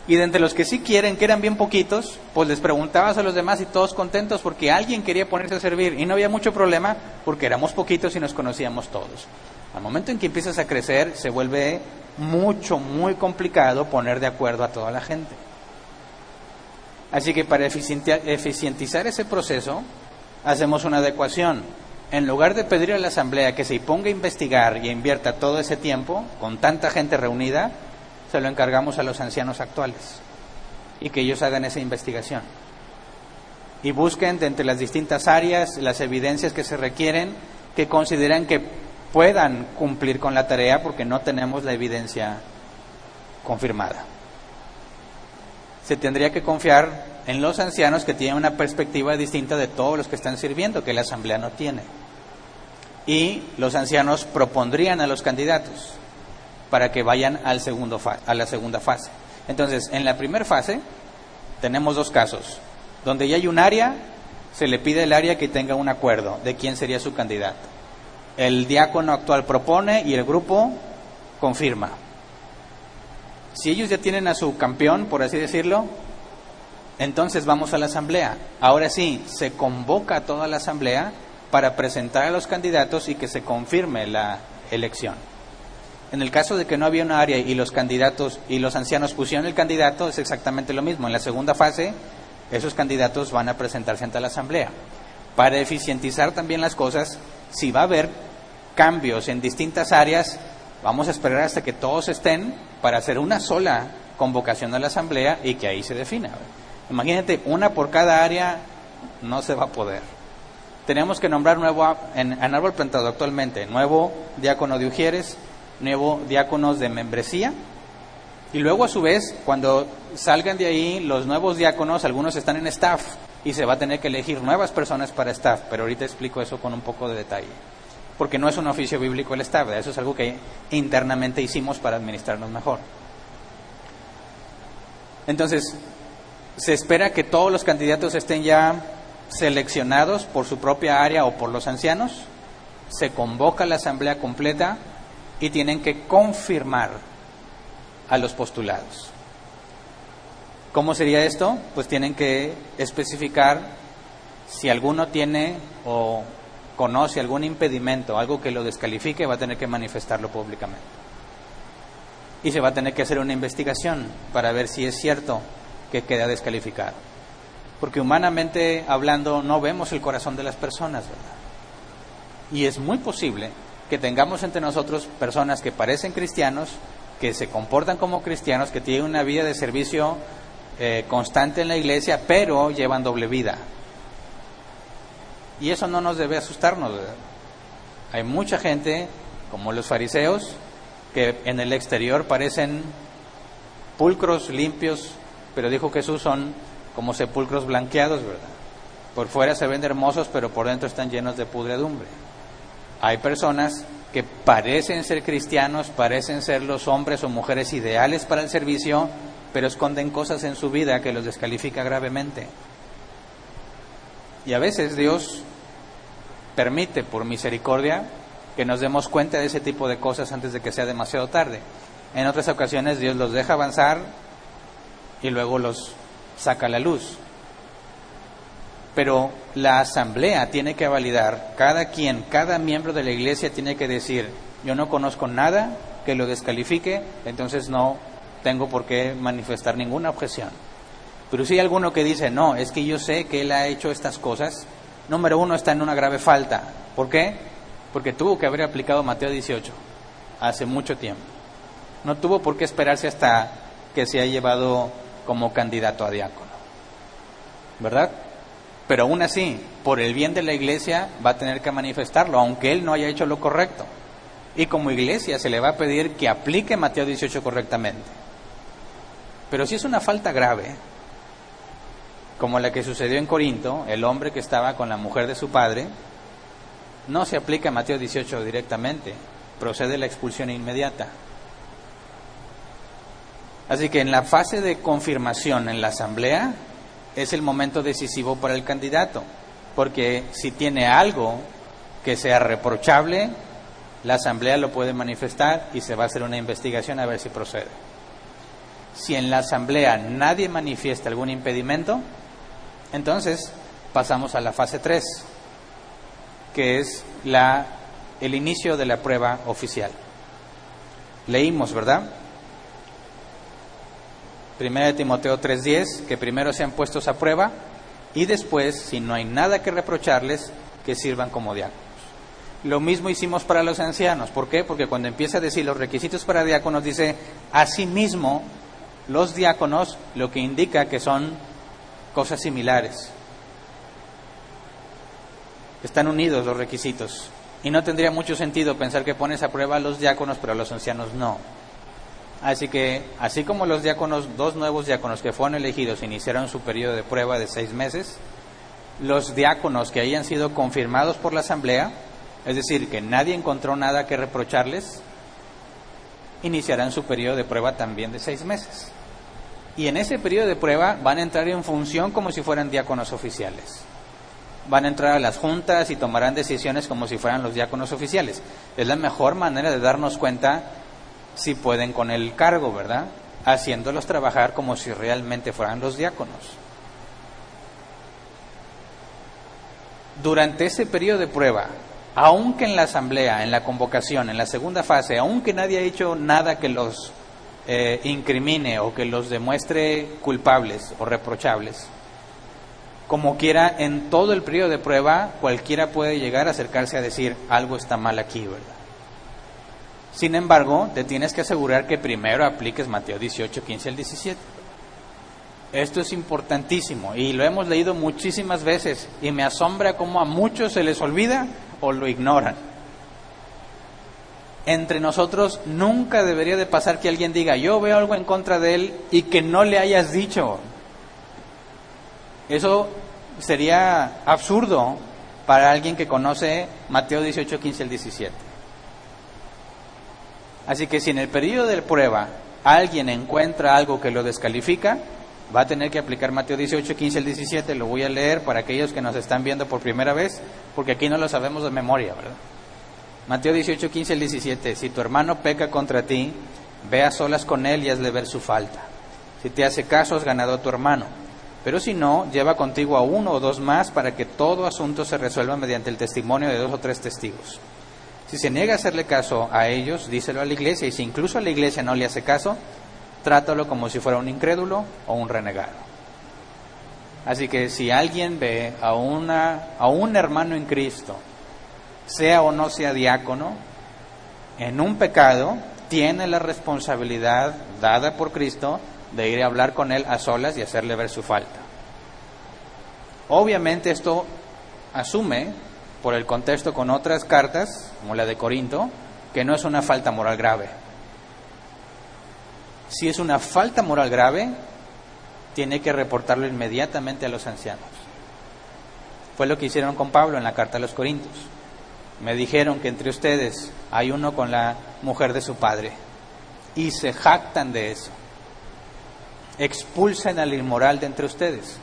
Y de entre los que sí quieren, que eran bien poquitos, pues les preguntabas a los demás y todos contentos porque alguien quería ponerse a servir y no había mucho problema porque éramos poquitos y nos conocíamos todos. Al momento en que empiezas a crecer, se vuelve mucho, muy complicado poner de acuerdo a toda la gente. Así que para eficientizar ese proceso, hacemos una adecuación. En lugar de pedir a la Asamblea que se ponga a investigar y invierta todo ese tiempo, con tanta gente reunida, se lo encargamos a los ancianos actuales y que ellos hagan esa investigación. Y busquen de entre las distintas áreas las evidencias que se requieren que consideren que puedan cumplir con la tarea porque no tenemos la evidencia confirmada. Se tendría que confiar en los ancianos que tienen una perspectiva distinta de todos los que están sirviendo, que la asamblea no tiene. Y los ancianos propondrían a los candidatos para que vayan al segundo a la segunda fase. Entonces, en la primera fase tenemos dos casos. Donde ya hay un área, se le pide al área que tenga un acuerdo de quién sería su candidato. El diácono actual propone y el grupo confirma. Si ellos ya tienen a su campeón, por así decirlo, entonces vamos a la asamblea. Ahora sí, se convoca a toda la asamblea para presentar a los candidatos y que se confirme la elección. En el caso de que no había una área y los candidatos y los ancianos pusieron el candidato, es exactamente lo mismo. En la segunda fase, esos candidatos van a presentarse ante la Asamblea. Para eficientizar también las cosas, si va a haber cambios en distintas áreas, vamos a esperar hasta que todos estén para hacer una sola convocación a la Asamblea y que ahí se defina. Imagínate, una por cada área no se va a poder. Tenemos que nombrar nuevo, en, en árbol plantado actualmente, nuevo diácono de Ujieres, nuevo diáconos de membresía. Y luego a su vez, cuando salgan de ahí los nuevos diáconos, algunos están en staff y se va a tener que elegir nuevas personas para staff, pero ahorita explico eso con un poco de detalle. Porque no es un oficio bíblico el staff, eso es algo que internamente hicimos para administrarnos mejor. Entonces, se espera que todos los candidatos estén ya seleccionados por su propia área o por los ancianos, se convoca la asamblea completa y tienen que confirmar a los postulados. ¿Cómo sería esto? Pues tienen que especificar si alguno tiene o conoce algún impedimento, algo que lo descalifique, va a tener que manifestarlo públicamente. Y se va a tener que hacer una investigación para ver si es cierto que queda descalificado. Porque humanamente hablando no vemos el corazón de las personas, ¿verdad? Y es muy posible que tengamos entre nosotros personas que parecen cristianos, que se comportan como cristianos, que tienen una vida de servicio eh, constante en la iglesia, pero llevan doble vida. Y eso no nos debe asustarnos. Hay mucha gente, como los fariseos, que en el exterior parecen pulcros limpios, pero dijo Jesús son como sepulcros blanqueados, ¿verdad? Por fuera se ven hermosos, pero por dentro están llenos de pudredumbre. Hay personas que parecen ser cristianos, parecen ser los hombres o mujeres ideales para el servicio, pero esconden cosas en su vida que los descalifica gravemente. Y a veces Dios permite, por misericordia, que nos demos cuenta de ese tipo de cosas antes de que sea demasiado tarde. En otras ocasiones Dios los deja avanzar y luego los saca a la luz pero la asamblea tiene que validar, cada quien, cada miembro de la iglesia tiene que decir, yo no conozco nada que lo descalifique, entonces no tengo por qué manifestar ninguna objeción. Pero si hay alguno que dice, no, es que yo sé que él ha hecho estas cosas, número uno está en una grave falta. ¿Por qué? Porque tuvo que haber aplicado Mateo 18 hace mucho tiempo. No tuvo por qué esperarse hasta que se ha llevado como candidato a diácono. ¿Verdad? pero aún así, por el bien de la iglesia, va a tener que manifestarlo, aunque él no haya hecho lo correcto. Y como iglesia se le va a pedir que aplique Mateo 18 correctamente. Pero si es una falta grave, como la que sucedió en Corinto, el hombre que estaba con la mujer de su padre, no se aplica Mateo 18 directamente, procede la expulsión inmediata. Así que en la fase de confirmación en la asamblea, es el momento decisivo para el candidato, porque si tiene algo que sea reprochable, la asamblea lo puede manifestar y se va a hacer una investigación a ver si procede. Si en la asamblea nadie manifiesta algún impedimento, entonces pasamos a la fase 3, que es el inicio de la prueba oficial. Leímos, ¿verdad? Primera de Timoteo 3:10, que primero sean puestos a prueba y después, si no hay nada que reprocharles, que sirvan como diáconos. Lo mismo hicimos para los ancianos. ¿Por qué? Porque cuando empieza a decir los requisitos para diáconos, dice, asimismo, los diáconos, lo que indica que son cosas similares. Están unidos los requisitos. Y no tendría mucho sentido pensar que pones a prueba a los diáconos, pero a los ancianos no. Así que, así como los diáconos, dos nuevos diáconos que fueron elegidos iniciaron su periodo de prueba de seis meses, los diáconos que hayan sido confirmados por la asamblea, es decir, que nadie encontró nada que reprocharles, iniciarán su periodo de prueba también de seis meses. Y en ese periodo de prueba van a entrar en función como si fueran diáconos oficiales. Van a entrar a las juntas y tomarán decisiones como si fueran los diáconos oficiales. Es la mejor manera de darnos cuenta si pueden con el cargo, ¿verdad? Haciéndolos trabajar como si realmente fueran los diáconos. Durante ese periodo de prueba, aunque en la asamblea, en la convocación, en la segunda fase, aunque nadie ha hecho nada que los eh, incrimine o que los demuestre culpables o reprochables, como quiera, en todo el periodo de prueba, cualquiera puede llegar a acercarse a decir algo está mal aquí, ¿verdad? Sin embargo, te tienes que asegurar que primero apliques Mateo 18, 15 al 17. Esto es importantísimo y lo hemos leído muchísimas veces y me asombra cómo a muchos se les olvida o lo ignoran. Entre nosotros nunca debería de pasar que alguien diga, yo veo algo en contra de él y que no le hayas dicho. Eso sería absurdo para alguien que conoce Mateo 18, 15 al 17. Así que si en el periodo de prueba alguien encuentra algo que lo descalifica, va a tener que aplicar Mateo 18, 15 al 17. Lo voy a leer para aquellos que nos están viendo por primera vez, porque aquí no lo sabemos de memoria, ¿verdad? Mateo 18, 15 al 17. Si tu hermano peca contra ti, ve a solas con él y hazle ver su falta. Si te hace caso, has ganado a tu hermano. Pero si no, lleva contigo a uno o dos más para que todo asunto se resuelva mediante el testimonio de dos o tres testigos. Si se niega a hacerle caso a ellos, díselo a la iglesia, y si incluso a la iglesia no le hace caso, trátalo como si fuera un incrédulo o un renegado. Así que si alguien ve a, una, a un hermano en Cristo, sea o no sea diácono, en un pecado, tiene la responsabilidad dada por Cristo de ir a hablar con él a solas y hacerle ver su falta. Obviamente esto asume por el contexto con otras cartas, como la de Corinto, que no es una falta moral grave. Si es una falta moral grave, tiene que reportarlo inmediatamente a los ancianos. Fue lo que hicieron con Pablo en la carta a los Corintios. Me dijeron que entre ustedes hay uno con la mujer de su padre y se jactan de eso. Expulsen al inmoral de entre ustedes.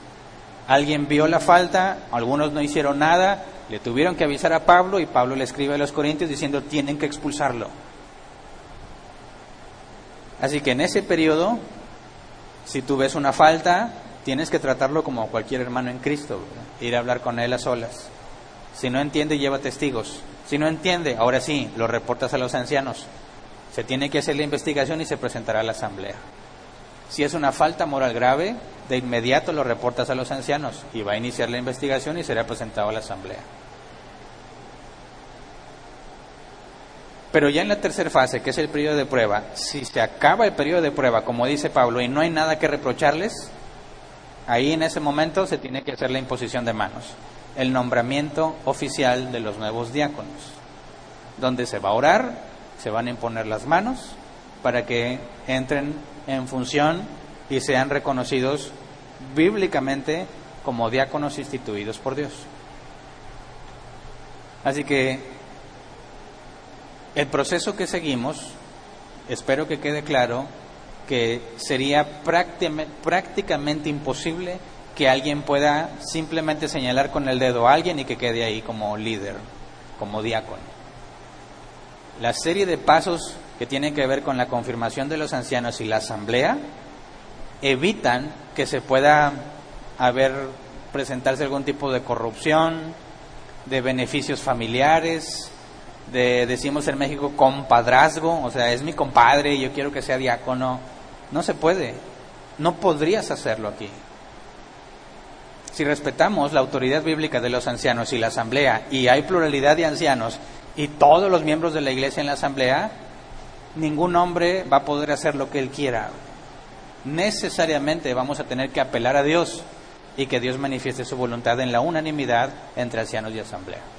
Alguien vio la falta, algunos no hicieron nada, le tuvieron que avisar a Pablo y Pablo le escribe a los Corintios diciendo tienen que expulsarlo. Así que en ese periodo, si tú ves una falta, tienes que tratarlo como cualquier hermano en Cristo, ir a hablar con él a solas. Si no entiende, lleva testigos. Si no entiende, ahora sí, lo reportas a los ancianos. Se tiene que hacer la investigación y se presentará a la asamblea. Si es una falta moral grave, de inmediato lo reportas a los ancianos y va a iniciar la investigación y será presentado a la asamblea. Pero ya en la tercera fase, que es el periodo de prueba, si se acaba el periodo de prueba, como dice Pablo, y no hay nada que reprocharles, ahí en ese momento se tiene que hacer la imposición de manos, el nombramiento oficial de los nuevos diáconos, donde se va a orar, se van a imponer las manos para que entren en función y sean reconocidos bíblicamente como diáconos instituidos por Dios. Así que el proceso que seguimos, espero que quede claro que sería prácticamente imposible que alguien pueda simplemente señalar con el dedo a alguien y que quede ahí como líder, como diácono. La serie de pasos que tienen que ver con la confirmación de los ancianos y la asamblea evitan que se pueda haber presentarse algún tipo de corrupción, de beneficios familiares, de, decimos en México, compadrazgo, o sea, es mi compadre y yo quiero que sea diácono. No se puede, no podrías hacerlo aquí. Si respetamos la autoridad bíblica de los ancianos y la asamblea, y hay pluralidad de ancianos, y todos los miembros de la iglesia en la asamblea, ningún hombre va a poder hacer lo que él quiera. Necesariamente vamos a tener que apelar a Dios y que Dios manifieste su voluntad en la unanimidad entre ancianos y asamblea.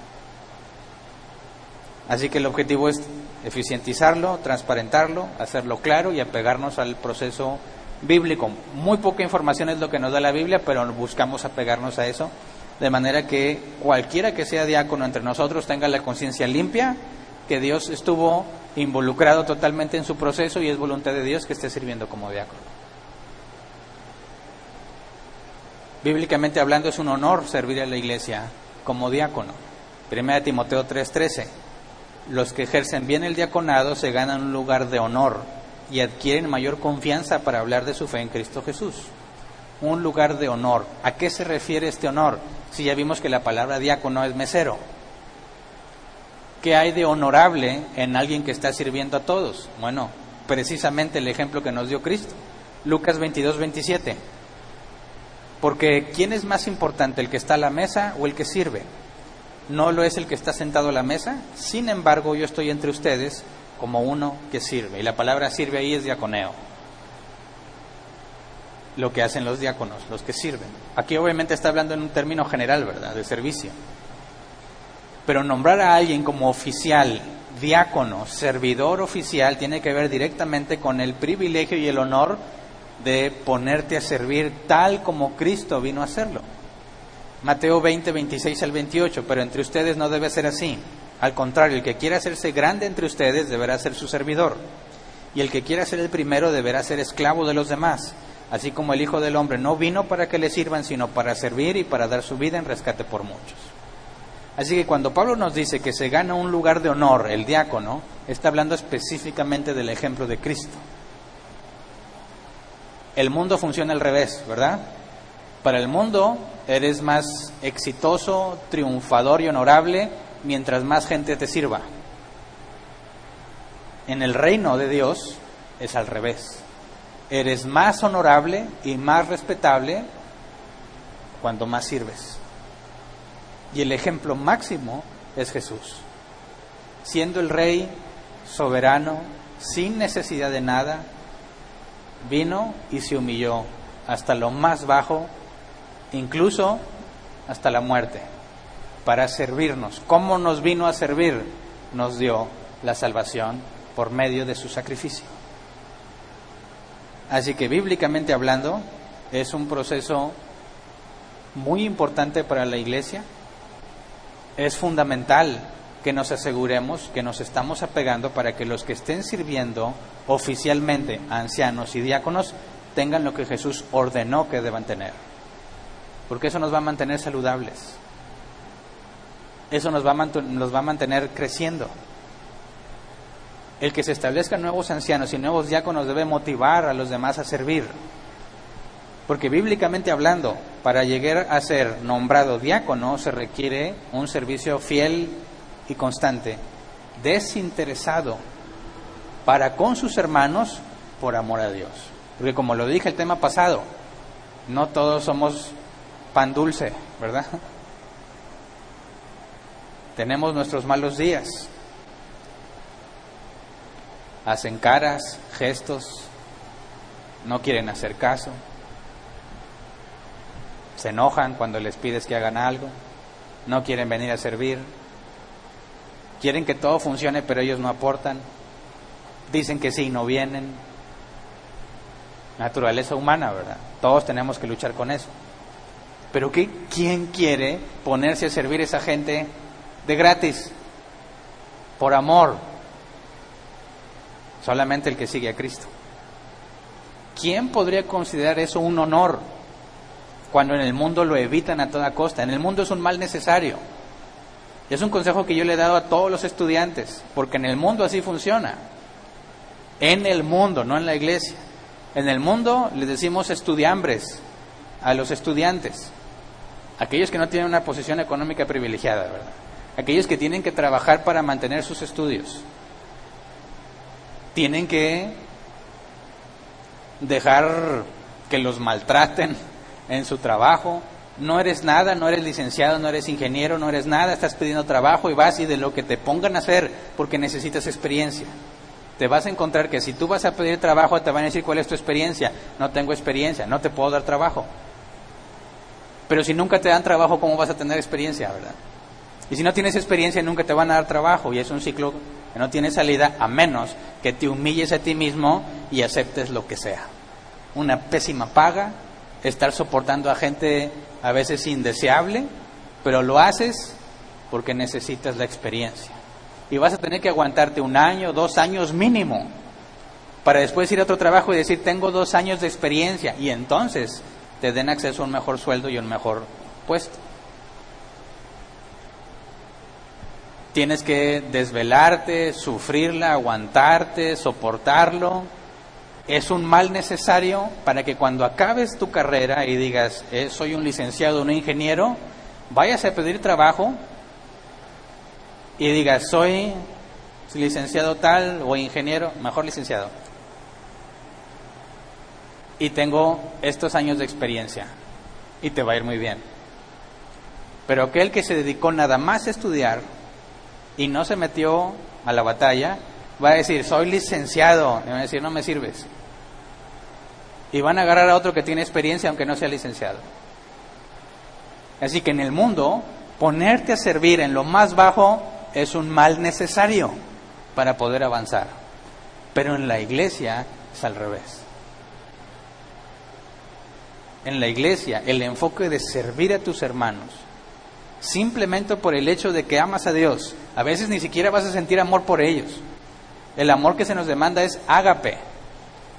Así que el objetivo es eficientizarlo, transparentarlo, hacerlo claro y apegarnos al proceso bíblico. Muy poca información es lo que nos da la Biblia, pero buscamos apegarnos a eso, de manera que cualquiera que sea diácono entre nosotros tenga la conciencia limpia, que Dios estuvo involucrado totalmente en su proceso y es voluntad de Dios que esté sirviendo como diácono. Bíblicamente hablando es un honor servir a la iglesia como diácono. Primera Timoteo 3:13. Los que ejercen bien el diaconado se ganan un lugar de honor y adquieren mayor confianza para hablar de su fe en Cristo Jesús. Un lugar de honor. ¿A qué se refiere este honor? Si ya vimos que la palabra diácono es mesero. ¿Qué hay de honorable en alguien que está sirviendo a todos? Bueno, precisamente el ejemplo que nos dio Cristo. Lucas 22, 27. Porque ¿quién es más importante, el que está a la mesa o el que sirve? No lo es el que está sentado a la mesa, sin embargo yo estoy entre ustedes como uno que sirve. Y la palabra sirve ahí es diaconeo. Lo que hacen los diáconos, los que sirven. Aquí obviamente está hablando en un término general, ¿verdad? De servicio. Pero nombrar a alguien como oficial, diácono, servidor oficial, tiene que ver directamente con el privilegio y el honor de ponerte a servir tal como Cristo vino a hacerlo. Mateo 20, 26 al 28, pero entre ustedes no debe ser así. Al contrario, el que quiera hacerse grande entre ustedes deberá ser su servidor. Y el que quiera ser el primero deberá ser esclavo de los demás. Así como el Hijo del Hombre no vino para que le sirvan, sino para servir y para dar su vida en rescate por muchos. Así que cuando Pablo nos dice que se gana un lugar de honor el diácono, está hablando específicamente del ejemplo de Cristo el mundo funciona al revés, ¿verdad? Para el mundo eres más exitoso, triunfador y honorable mientras más gente te sirva. En el reino de Dios es al revés. Eres más honorable y más respetable cuando más sirves. Y el ejemplo máximo es Jesús. Siendo el rey soberano, sin necesidad de nada, vino y se humilló hasta lo más bajo, incluso hasta la muerte, para servirnos. ¿Cómo nos vino a servir? Nos dio la salvación por medio de su sacrificio. Así que bíblicamente hablando, es un proceso muy importante para la iglesia. Es fundamental que nos aseguremos que nos estamos apegando para que los que estén sirviendo oficialmente ancianos y diáconos tengan lo que Jesús ordenó que deban tener. Porque eso nos va a mantener saludables. Eso nos va a, nos va a mantener creciendo. El que se establezcan nuevos ancianos y nuevos diáconos debe motivar a los demás a servir. Porque bíblicamente hablando, para llegar a ser nombrado diácono se requiere un servicio fiel y constante, desinteresado para con sus hermanos por amor a Dios. Porque como lo dije el tema pasado, no todos somos pan dulce, ¿verdad? Tenemos nuestros malos días. Hacen caras, gestos, no quieren hacer caso. Se enojan cuando les pides que hagan algo, no quieren venir a servir, quieren que todo funcione pero ellos no aportan, dicen que sí, no vienen. Naturaleza humana, ¿verdad? Todos tenemos que luchar con eso. Pero ¿qué, ¿quién quiere ponerse a servir a esa gente de gratis? Por amor. Solamente el que sigue a Cristo. ¿Quién podría considerar eso un honor cuando en el mundo lo evitan a toda costa? En el mundo es un mal necesario. Y es un consejo que yo le he dado a todos los estudiantes, porque en el mundo así funciona en el mundo, no en la iglesia. En el mundo les decimos estudiambres a los estudiantes, aquellos que no tienen una posición económica privilegiada, ¿verdad? aquellos que tienen que trabajar para mantener sus estudios, tienen que dejar que los maltraten en su trabajo. No eres nada, no eres licenciado, no eres ingeniero, no eres nada, estás pidiendo trabajo y vas y de lo que te pongan a hacer porque necesitas experiencia te vas a encontrar que si tú vas a pedir trabajo te van a decir cuál es tu experiencia. No tengo experiencia, no te puedo dar trabajo. Pero si nunca te dan trabajo, ¿cómo vas a tener experiencia, verdad? Y si no tienes experiencia, nunca te van a dar trabajo. Y es un ciclo que no tiene salida a menos que te humilles a ti mismo y aceptes lo que sea. Una pésima paga, estar soportando a gente a veces indeseable, pero lo haces porque necesitas la experiencia y vas a tener que aguantarte un año, dos años mínimo, para después ir a otro trabajo y decir, tengo dos años de experiencia, y entonces te den acceso a un mejor sueldo y un mejor puesto. Tienes que desvelarte, sufrirla, aguantarte, soportarlo. Es un mal necesario para que cuando acabes tu carrera y digas, eh, soy un licenciado, un ingeniero, vayas a pedir trabajo y diga, soy licenciado tal o ingeniero, mejor licenciado. Y tengo estos años de experiencia y te va a ir muy bien. Pero aquel que se dedicó nada más a estudiar y no se metió a la batalla, va a decir, soy licenciado. Y va a decir, no me sirves. Y van a agarrar a otro que tiene experiencia aunque no sea licenciado. Así que en el mundo, ponerte a servir en lo más bajo es un mal necesario para poder avanzar. Pero en la iglesia es al revés. En la iglesia el enfoque de servir a tus hermanos, simplemente por el hecho de que amas a Dios, a veces ni siquiera vas a sentir amor por ellos. El amor que se nos demanda es ágape.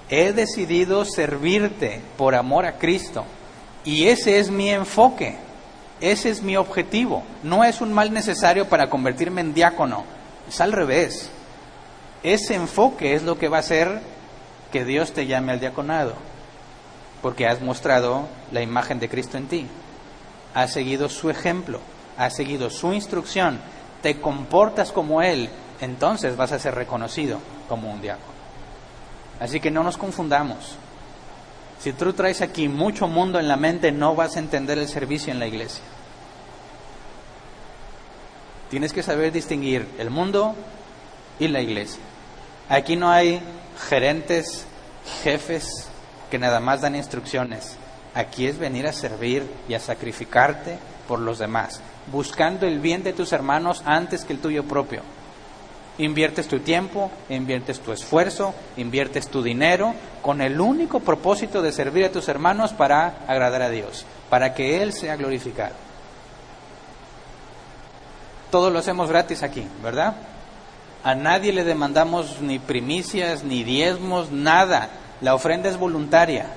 He decidido servirte por amor a Cristo. Y ese es mi enfoque. Ese es mi objetivo. No es un mal necesario para convertirme en diácono. Es al revés. Ese enfoque es lo que va a hacer que Dios te llame al diaconado. Porque has mostrado la imagen de Cristo en ti. Has seguido su ejemplo. Has seguido su instrucción. Te comportas como Él. Entonces vas a ser reconocido como un diácono. Así que no nos confundamos. Si tú traes aquí mucho mundo en la mente, no vas a entender el servicio en la iglesia. Tienes que saber distinguir el mundo y la iglesia. Aquí no hay gerentes, jefes que nada más dan instrucciones. Aquí es venir a servir y a sacrificarte por los demás, buscando el bien de tus hermanos antes que el tuyo propio. Inviertes tu tiempo, inviertes tu esfuerzo, inviertes tu dinero con el único propósito de servir a tus hermanos para agradar a Dios, para que Él sea glorificado. Todo lo hacemos gratis aquí, ¿verdad? A nadie le demandamos ni primicias, ni diezmos, nada. La ofrenda es voluntaria.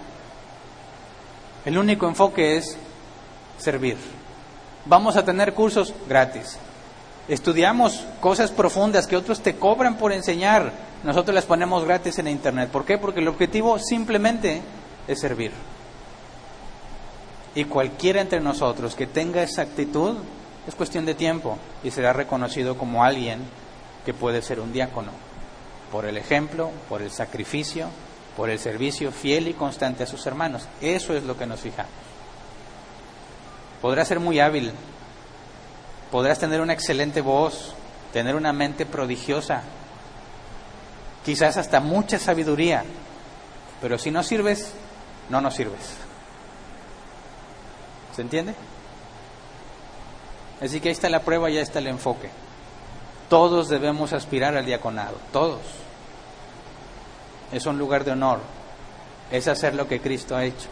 El único enfoque es servir. Vamos a tener cursos gratis. Estudiamos cosas profundas que otros te cobran por enseñar. Nosotros las ponemos gratis en Internet. ¿Por qué? Porque el objetivo simplemente es servir. Y cualquiera entre nosotros que tenga esa actitud es cuestión de tiempo y será reconocido como alguien que puede ser un diácono. Por el ejemplo, por el sacrificio, por el servicio fiel y constante a sus hermanos. Eso es lo que nos fijamos. Podrá ser muy hábil podrás tener una excelente voz, tener una mente prodigiosa, quizás hasta mucha sabiduría, pero si no sirves, no nos sirves. ¿Se entiende? Así que ahí está la prueba, ya está el enfoque. Todos debemos aspirar al diaconado, todos. Es un lugar de honor, es hacer lo que Cristo ha hecho,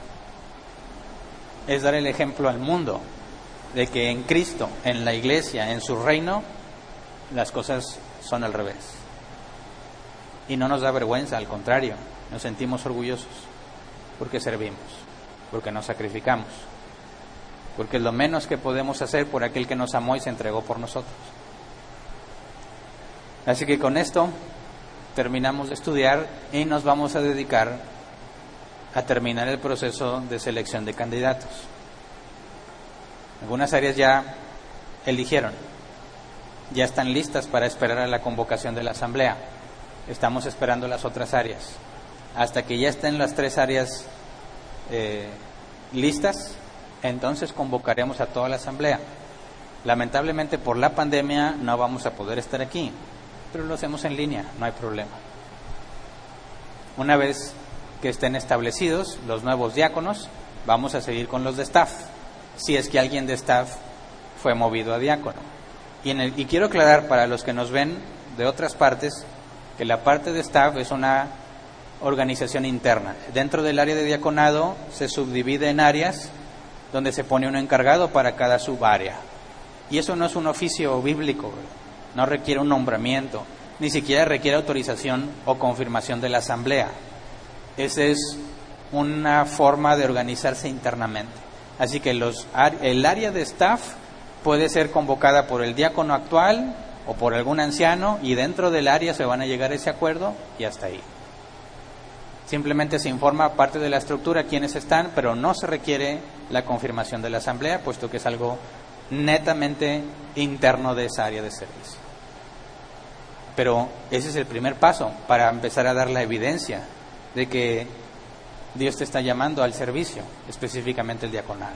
es dar el ejemplo al mundo de que en Cristo, en la iglesia, en su reino, las cosas son al revés. Y no nos da vergüenza, al contrario, nos sentimos orgullosos porque servimos, porque nos sacrificamos, porque es lo menos que podemos hacer por aquel que nos amó y se entregó por nosotros. Así que con esto terminamos de estudiar y nos vamos a dedicar a terminar el proceso de selección de candidatos. Algunas áreas ya eligieron, ya están listas para esperar a la convocación de la Asamblea. Estamos esperando las otras áreas. Hasta que ya estén las tres áreas eh, listas, entonces convocaremos a toda la Asamblea. Lamentablemente por la pandemia no vamos a poder estar aquí, pero lo hacemos en línea, no hay problema. Una vez que estén establecidos los nuevos diáconos, vamos a seguir con los de staff, si es que alguien de staff fue movido a diácono. Y, y quiero aclarar para los que nos ven de otras partes que la parte de staff es una organización interna. Dentro del área de diaconado se subdivide en áreas donde se pone un encargado para cada subárea. Y eso no es un oficio bíblico, no requiere un nombramiento, ni siquiera requiere autorización o confirmación de la asamblea. Esa es una forma de organizarse internamente. Así que los, el área de staff puede ser convocada por el diácono actual o por algún anciano y dentro del área se van a llegar a ese acuerdo y hasta ahí. Simplemente se informa parte de la estructura quiénes están, pero no se requiere la confirmación de la asamblea, puesto que es algo netamente interno de esa área de servicio. Pero ese es el primer paso para empezar a dar la evidencia de que Dios te está llamando al servicio, específicamente el diaconal.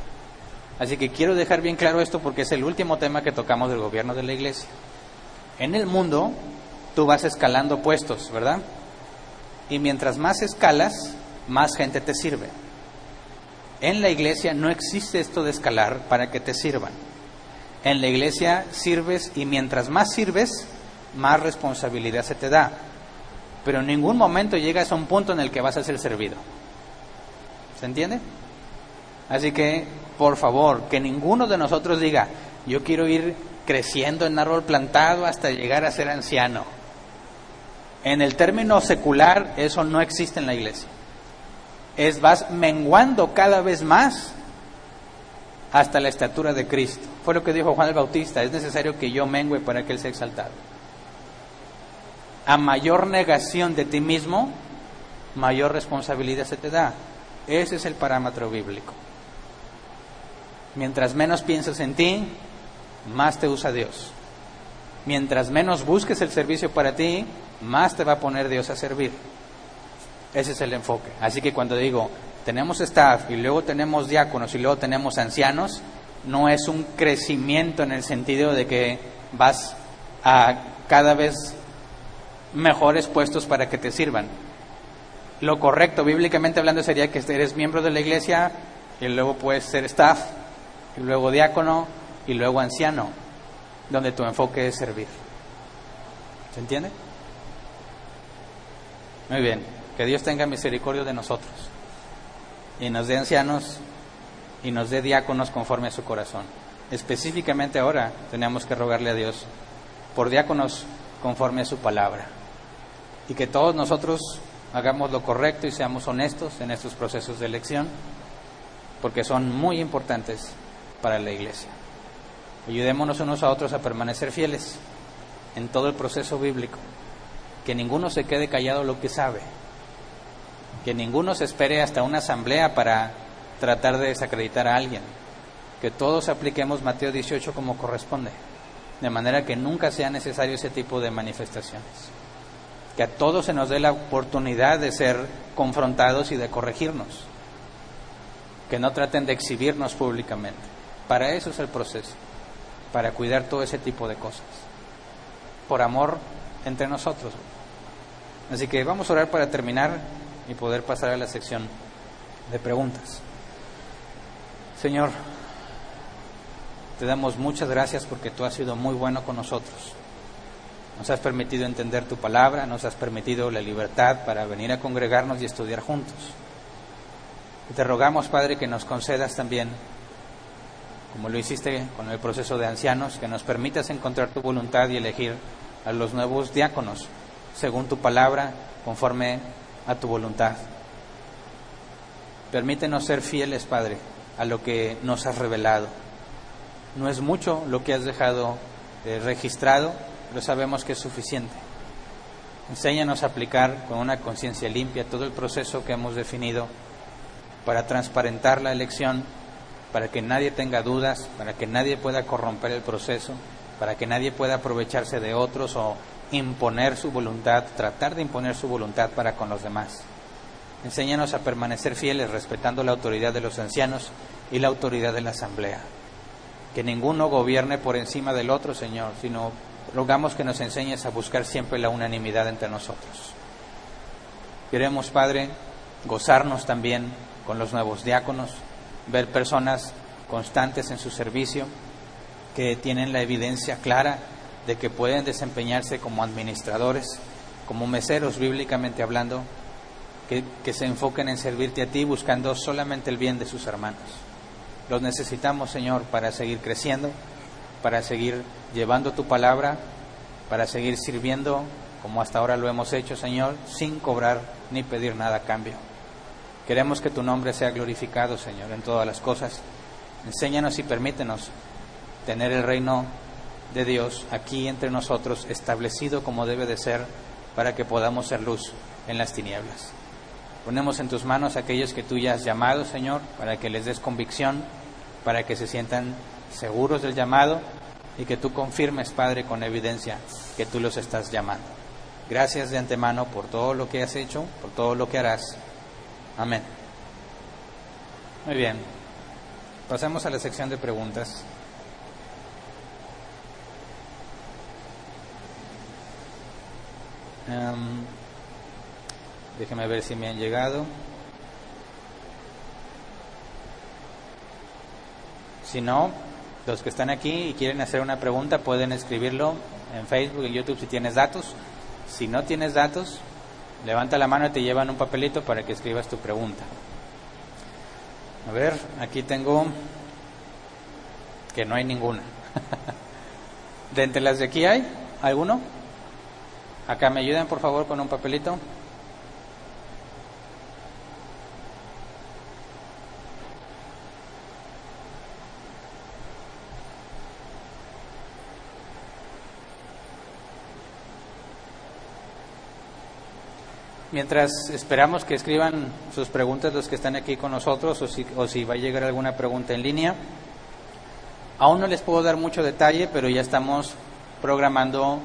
Así que quiero dejar bien claro esto porque es el último tema que tocamos del gobierno de la iglesia. En el mundo tú vas escalando puestos, ¿verdad? Y mientras más escalas, más gente te sirve. En la iglesia no existe esto de escalar para que te sirvan. En la iglesia sirves y mientras más sirves, más responsabilidad se te da pero en ningún momento llegas a un punto en el que vas a ser servido. ¿Se entiende? Así que, por favor, que ninguno de nosotros diga, yo quiero ir creciendo en árbol plantado hasta llegar a ser anciano. En el término secular eso no existe en la iglesia. Es vas menguando cada vez más hasta la estatura de Cristo. Fue lo que dijo Juan el Bautista, es necesario que yo mengue para que Él sea exaltado a mayor negación de ti mismo, mayor responsabilidad se te da. Ese es el parámetro bíblico. Mientras menos piensas en ti, más te usa Dios. Mientras menos busques el servicio para ti, más te va a poner Dios a servir. Ese es el enfoque. Así que cuando digo, tenemos staff y luego tenemos diáconos y luego tenemos ancianos, no es un crecimiento en el sentido de que vas a cada vez mejores puestos para que te sirvan. Lo correcto, bíblicamente hablando, sería que eres miembro de la iglesia y luego puedes ser staff, y luego diácono y luego anciano, donde tu enfoque es servir. ¿Se entiende? Muy bien, que Dios tenga misericordia de nosotros y nos dé ancianos y nos dé diáconos conforme a su corazón. Específicamente ahora tenemos que rogarle a Dios por diáconos conforme a su palabra. Y que todos nosotros hagamos lo correcto y seamos honestos en estos procesos de elección, porque son muy importantes para la iglesia. Ayudémonos unos a otros a permanecer fieles en todo el proceso bíblico, que ninguno se quede callado lo que sabe, que ninguno se espere hasta una asamblea para tratar de desacreditar a alguien, que todos apliquemos Mateo 18 como corresponde, de manera que nunca sea necesario ese tipo de manifestaciones que a todos se nos dé la oportunidad de ser confrontados y de corregirnos, que no traten de exhibirnos públicamente. Para eso es el proceso, para cuidar todo ese tipo de cosas, por amor entre nosotros. Así que vamos a orar para terminar y poder pasar a la sección de preguntas. Señor, te damos muchas gracias porque tú has sido muy bueno con nosotros. Nos has permitido entender tu palabra, nos has permitido la libertad para venir a congregarnos y estudiar juntos. Te rogamos, Padre, que nos concedas también, como lo hiciste con el proceso de ancianos, que nos permitas encontrar tu voluntad y elegir a los nuevos diáconos, según tu palabra, conforme a tu voluntad. Permítenos ser fieles, Padre, a lo que nos has revelado. No es mucho lo que has dejado eh, registrado, pero sabemos que es suficiente. Enséñanos a aplicar con una conciencia limpia todo el proceso que hemos definido para transparentar la elección, para que nadie tenga dudas, para que nadie pueda corromper el proceso, para que nadie pueda aprovecharse de otros o imponer su voluntad, tratar de imponer su voluntad para con los demás. Enséñanos a permanecer fieles respetando la autoridad de los ancianos y la autoridad de la asamblea. Que ninguno gobierne por encima del otro, Señor, sino rogamos que nos enseñes a buscar siempre la unanimidad entre nosotros. Queremos, Padre, gozarnos también con los nuevos diáconos, ver personas constantes en su servicio, que tienen la evidencia clara de que pueden desempeñarse como administradores, como meseros bíblicamente hablando, que, que, se enfoquen en servirte a ti buscando solamente el bien de sus hermanos. Los necesitamos, Señor, para seguir creciendo, para seguir llevando tu palabra, para seguir sirviendo como hasta ahora lo hemos hecho, Señor, sin cobrar ni pedir nada a cambio. Queremos que tu nombre sea glorificado, Señor, en todas las cosas. Enséñanos y permítenos tener el reino de Dios aquí entre nosotros, establecido como debe de ser, para que podamos ser luz en las tinieblas. Ponemos en tus manos a aquellos que tú ya has llamado, Señor, para que les des convicción, para que se sientan seguros del llamado y que tú confirmes, Padre, con evidencia que tú los estás llamando. Gracias de antemano por todo lo que has hecho, por todo lo que harás. Amén. Muy bien. Pasemos a la sección de preguntas. Um, déjeme ver si me han llegado. Si no, los que están aquí y quieren hacer una pregunta pueden escribirlo en Facebook, en YouTube si tienes datos. Si no tienes datos, levanta la mano y te llevan un papelito para que escribas tu pregunta. A ver, aquí tengo que no hay ninguna. ¿De entre las de aquí hay alguno? Acá me ayudan por favor con un papelito. Mientras esperamos que escriban sus preguntas los que están aquí con nosotros o si, o si va a llegar alguna pregunta en línea, aún no les puedo dar mucho detalle, pero ya estamos programando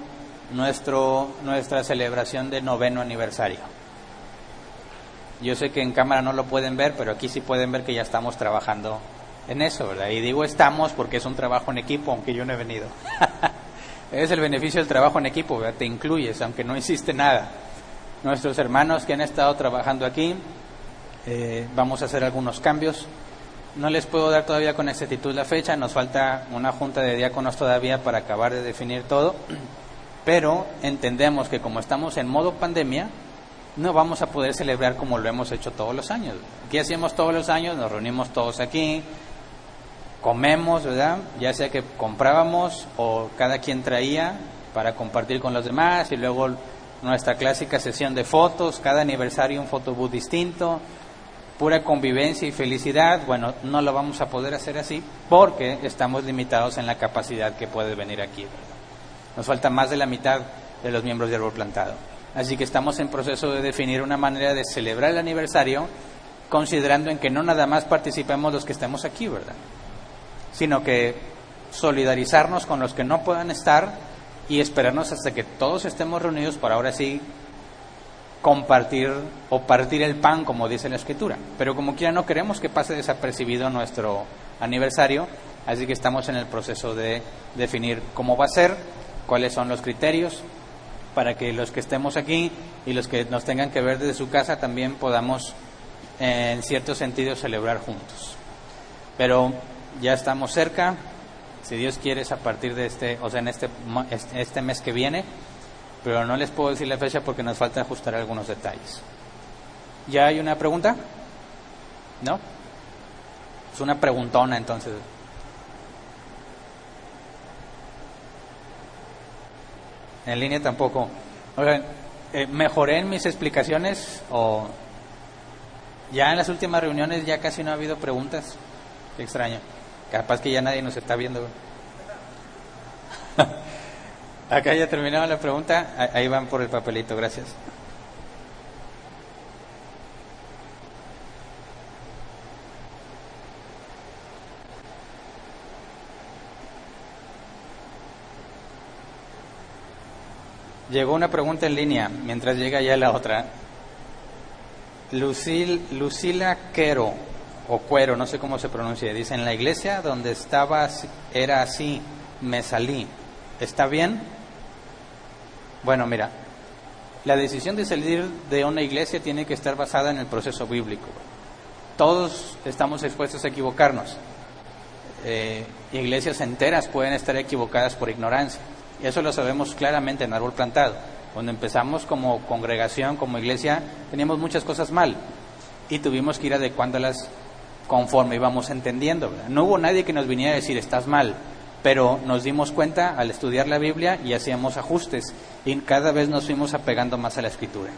nuestro, nuestra celebración de noveno aniversario. Yo sé que en cámara no lo pueden ver, pero aquí sí pueden ver que ya estamos trabajando en eso, ¿verdad? Y digo estamos porque es un trabajo en equipo, aunque yo no he venido. es el beneficio del trabajo en equipo, ¿verdad? Te incluyes, aunque no hiciste nada. Nuestros hermanos que han estado trabajando aquí, eh, vamos a hacer algunos cambios. No les puedo dar todavía con exactitud la fecha, nos falta una junta de diáconos todavía para acabar de definir todo pero entendemos que como estamos en modo pandemia, no vamos a poder celebrar como lo hemos hecho todos los años. ¿Qué hacíamos todos los años? Nos reunimos todos aquí, comemos, ¿verdad? Ya sea que comprábamos o cada quien traía para compartir con los demás y luego nuestra clásica sesión de fotos, cada aniversario un fotobús distinto, pura convivencia y felicidad. Bueno, no lo vamos a poder hacer así porque estamos limitados en la capacidad que puede venir aquí. Nos falta más de la mitad de los miembros de Árbol Plantado. Así que estamos en proceso de definir una manera de celebrar el aniversario, considerando en que no nada más participemos los que estemos aquí, ¿verdad? Sino que solidarizarnos con los que no puedan estar y esperarnos hasta que todos estemos reunidos para ahora sí compartir o partir el pan, como dice la escritura. Pero como quiera no queremos que pase desapercibido nuestro aniversario, así que estamos en el proceso de definir cómo va a ser cuáles son los criterios para que los que estemos aquí y los que nos tengan que ver desde su casa también podamos en cierto sentido celebrar juntos. Pero ya estamos cerca, si Dios quiere es a partir de este, o sea, en este, este, este mes que viene, pero no les puedo decir la fecha porque nos falta ajustar algunos detalles. ¿Ya hay una pregunta? ¿No? Es una preguntona entonces. En línea tampoco. Eh, ¿mejoré en mis explicaciones o ya en las últimas reuniones ya casi no ha habido preguntas? Qué extraño. Capaz que ya nadie nos está viendo. Acá ya terminaron la pregunta. Ahí van por el papelito, gracias. Llegó una pregunta en línea, mientras llega ya la otra. Lucila Quero o Cuero, no sé cómo se pronuncia, dice, en la iglesia donde estaba era así, me salí. ¿Está bien? Bueno, mira, la decisión de salir de una iglesia tiene que estar basada en el proceso bíblico. Todos estamos expuestos a equivocarnos. Eh, iglesias enteras pueden estar equivocadas por ignorancia. Y eso lo sabemos claramente en Árbol Plantado. Cuando empezamos como congregación, como iglesia, teníamos muchas cosas mal y tuvimos que ir adecuándolas conforme íbamos entendiendo. No hubo nadie que nos viniera a decir estás mal, pero nos dimos cuenta al estudiar la Biblia y hacíamos ajustes y cada vez nos fuimos apegando más a la escritura.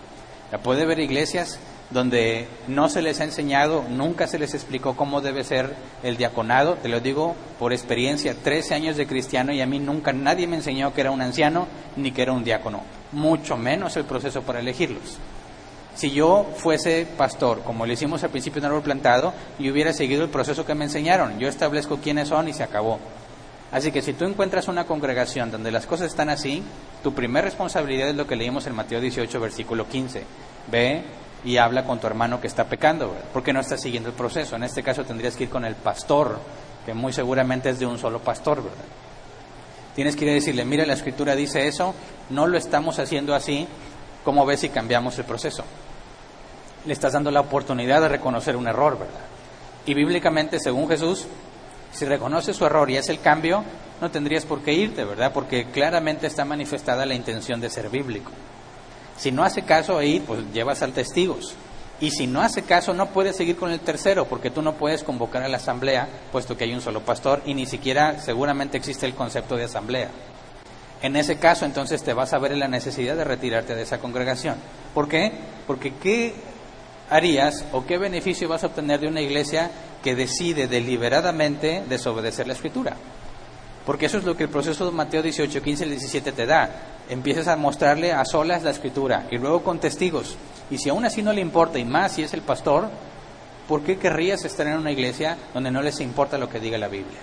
Ya puede ver iglesias donde no se les ha enseñado, nunca se les explicó cómo debe ser el diaconado, te lo digo por experiencia, 13 años de cristiano y a mí nunca nadie me enseñó que era un anciano ni que era un diácono, mucho menos el proceso para elegirlos. Si yo fuese pastor, como le hicimos al principio en árbol plantado, y hubiera seguido el proceso que me enseñaron, yo establezco quiénes son y se acabó. Así que si tú encuentras una congregación donde las cosas están así, tu primera responsabilidad es lo que leímos en Mateo 18, versículo 15. Ve y habla con tu hermano que está pecando, porque no está siguiendo el proceso. En este caso tendrías que ir con el pastor, que muy seguramente es de un solo pastor, ¿verdad? Tienes que ir a decirle, mira, la escritura dice eso, no lo estamos haciendo así, ¿cómo ves si cambiamos el proceso? Le estás dando la oportunidad de reconocer un error, ¿verdad? Y bíblicamente, según Jesús, si reconoces su error y es el cambio, no tendrías por qué irte, ¿verdad? Porque claramente está manifestada la intención de ser bíblico. Si no hace caso ahí, pues llevas al testigos. Y si no hace caso, no puedes seguir con el tercero, porque tú no puedes convocar a la asamblea, puesto que hay un solo pastor y ni siquiera seguramente existe el concepto de asamblea. En ese caso, entonces te vas a ver en la necesidad de retirarte de esa congregación. ¿Por qué? Porque ¿qué harías o qué beneficio vas a obtener de una iglesia que decide deliberadamente desobedecer la escritura? Porque eso es lo que el proceso de Mateo 18, 15 y 17 te da. Empiezas a mostrarle a solas la escritura y luego con testigos. Y si aún así no le importa, y más si es el pastor, ¿por qué querrías estar en una iglesia donde no les importa lo que diga la Biblia?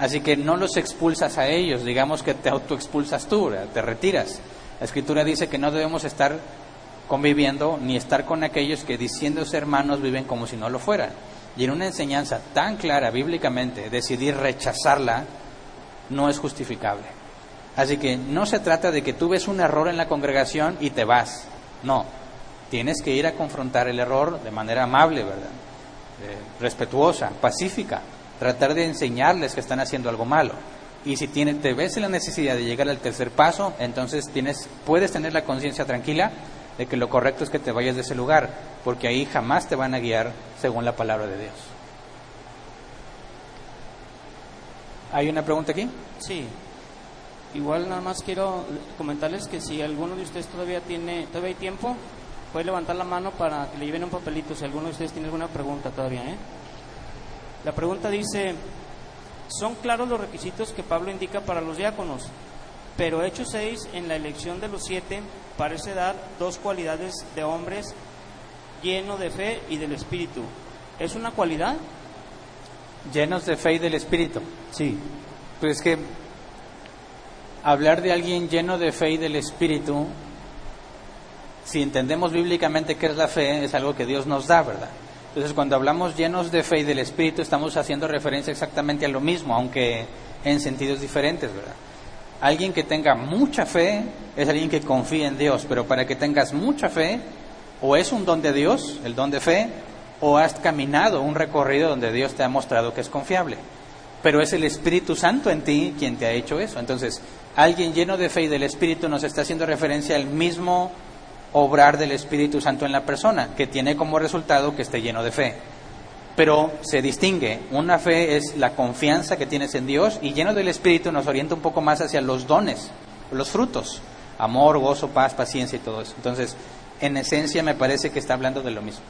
Así que no los expulsas a ellos, digamos que te autoexpulsas tú, te retiras. La escritura dice que no debemos estar conviviendo ni estar con aquellos que diciéndose hermanos viven como si no lo fueran. Y en una enseñanza tan clara bíblicamente, decidir rechazarla no es justificable. Así que no se trata de que tú ves un error en la congregación y te vas. No, tienes que ir a confrontar el error de manera amable, ¿verdad? Eh, respetuosa, pacífica. Tratar de enseñarles que están haciendo algo malo. Y si tienes, te ves la necesidad de llegar al tercer paso, entonces tienes, puedes tener la conciencia tranquila de que lo correcto es que te vayas de ese lugar, porque ahí jamás te van a guiar según la palabra de Dios. ¿Hay una pregunta aquí? Sí. Igual nada más quiero comentarles que si alguno de ustedes todavía tiene, todavía hay tiempo, puede levantar la mano para que le lleven un papelito si alguno de ustedes tiene alguna pregunta todavía, ¿eh? La pregunta dice, son claros los requisitos que Pablo indica para los diáconos, pero Hechos 6 en la elección de los siete parece dar dos cualidades de hombres lleno de fe y del Espíritu. ¿Es una cualidad? Llenos de fe y del Espíritu. Sí. Pues que hablar de alguien lleno de fe y del Espíritu, si entendemos bíblicamente qué es la fe, es algo que Dios nos da, ¿verdad? Entonces, cuando hablamos llenos de fe y del Espíritu, estamos haciendo referencia exactamente a lo mismo, aunque en sentidos diferentes, ¿verdad? Alguien que tenga mucha fe es alguien que confía en Dios, pero para que tengas mucha fe, o es un don de Dios, el don de fe, o has caminado un recorrido donde Dios te ha mostrado que es confiable. Pero es el Espíritu Santo en ti quien te ha hecho eso. Entonces, alguien lleno de fe y del Espíritu nos está haciendo referencia al mismo obrar del Espíritu Santo en la persona, que tiene como resultado que esté lleno de fe. Pero se distingue, una fe es la confianza que tienes en Dios y lleno del Espíritu nos orienta un poco más hacia los dones, los frutos, amor, gozo, paz, paciencia y todo eso. Entonces, en esencia me parece que está hablando de lo mismo.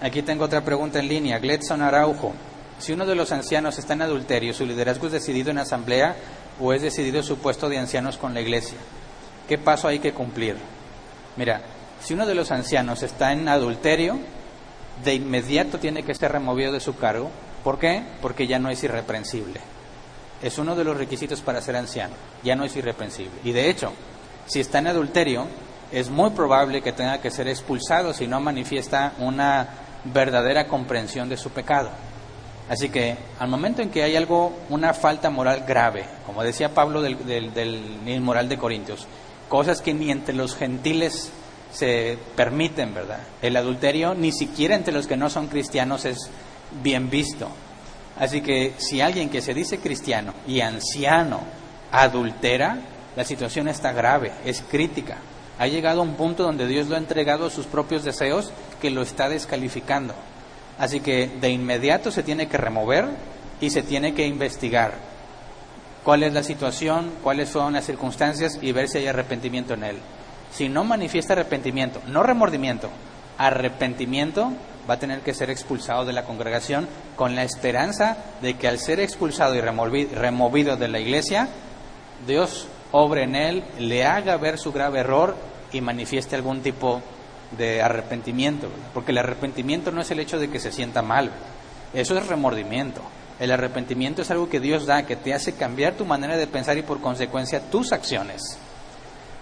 Aquí tengo otra pregunta en línea. Gletson Araujo. Si uno de los ancianos está en adulterio, ¿su liderazgo es decidido en asamblea o es decidido su puesto de ancianos con la iglesia? ¿Qué paso hay que cumplir? Mira, si uno de los ancianos está en adulterio, de inmediato tiene que ser removido de su cargo. ¿Por qué? Porque ya no es irreprensible. es uno de los requisitos para ser anciano. Ya no es irreprensible. Y de hecho, si está en adulterio, es muy probable que tenga que ser expulsado si no manifiesta una verdadera comprensión de su pecado. Así que al momento en que hay algo, una falta moral grave, como decía Pablo del, del, del inmoral de Corintios, cosas que ni entre los gentiles se permiten, ¿verdad? El adulterio ni siquiera entre los que no son cristianos es bien visto. Así que si alguien que se dice cristiano y anciano adultera, la situación está grave, es crítica. Ha llegado a un punto donde Dios lo ha entregado a sus propios deseos que lo está descalificando. Así que de inmediato se tiene que remover y se tiene que investigar cuál es la situación, cuáles son las circunstancias y ver si hay arrepentimiento en él. Si no manifiesta arrepentimiento, no remordimiento, arrepentimiento, va a tener que ser expulsado de la congregación con la esperanza de que al ser expulsado y removido de la iglesia, Dios obre en él, le haga ver su grave error y manifieste algún tipo de arrepentimiento, porque el arrepentimiento no es el hecho de que se sienta mal, eso es remordimiento. El arrepentimiento es algo que Dios da, que te hace cambiar tu manera de pensar y por consecuencia tus acciones.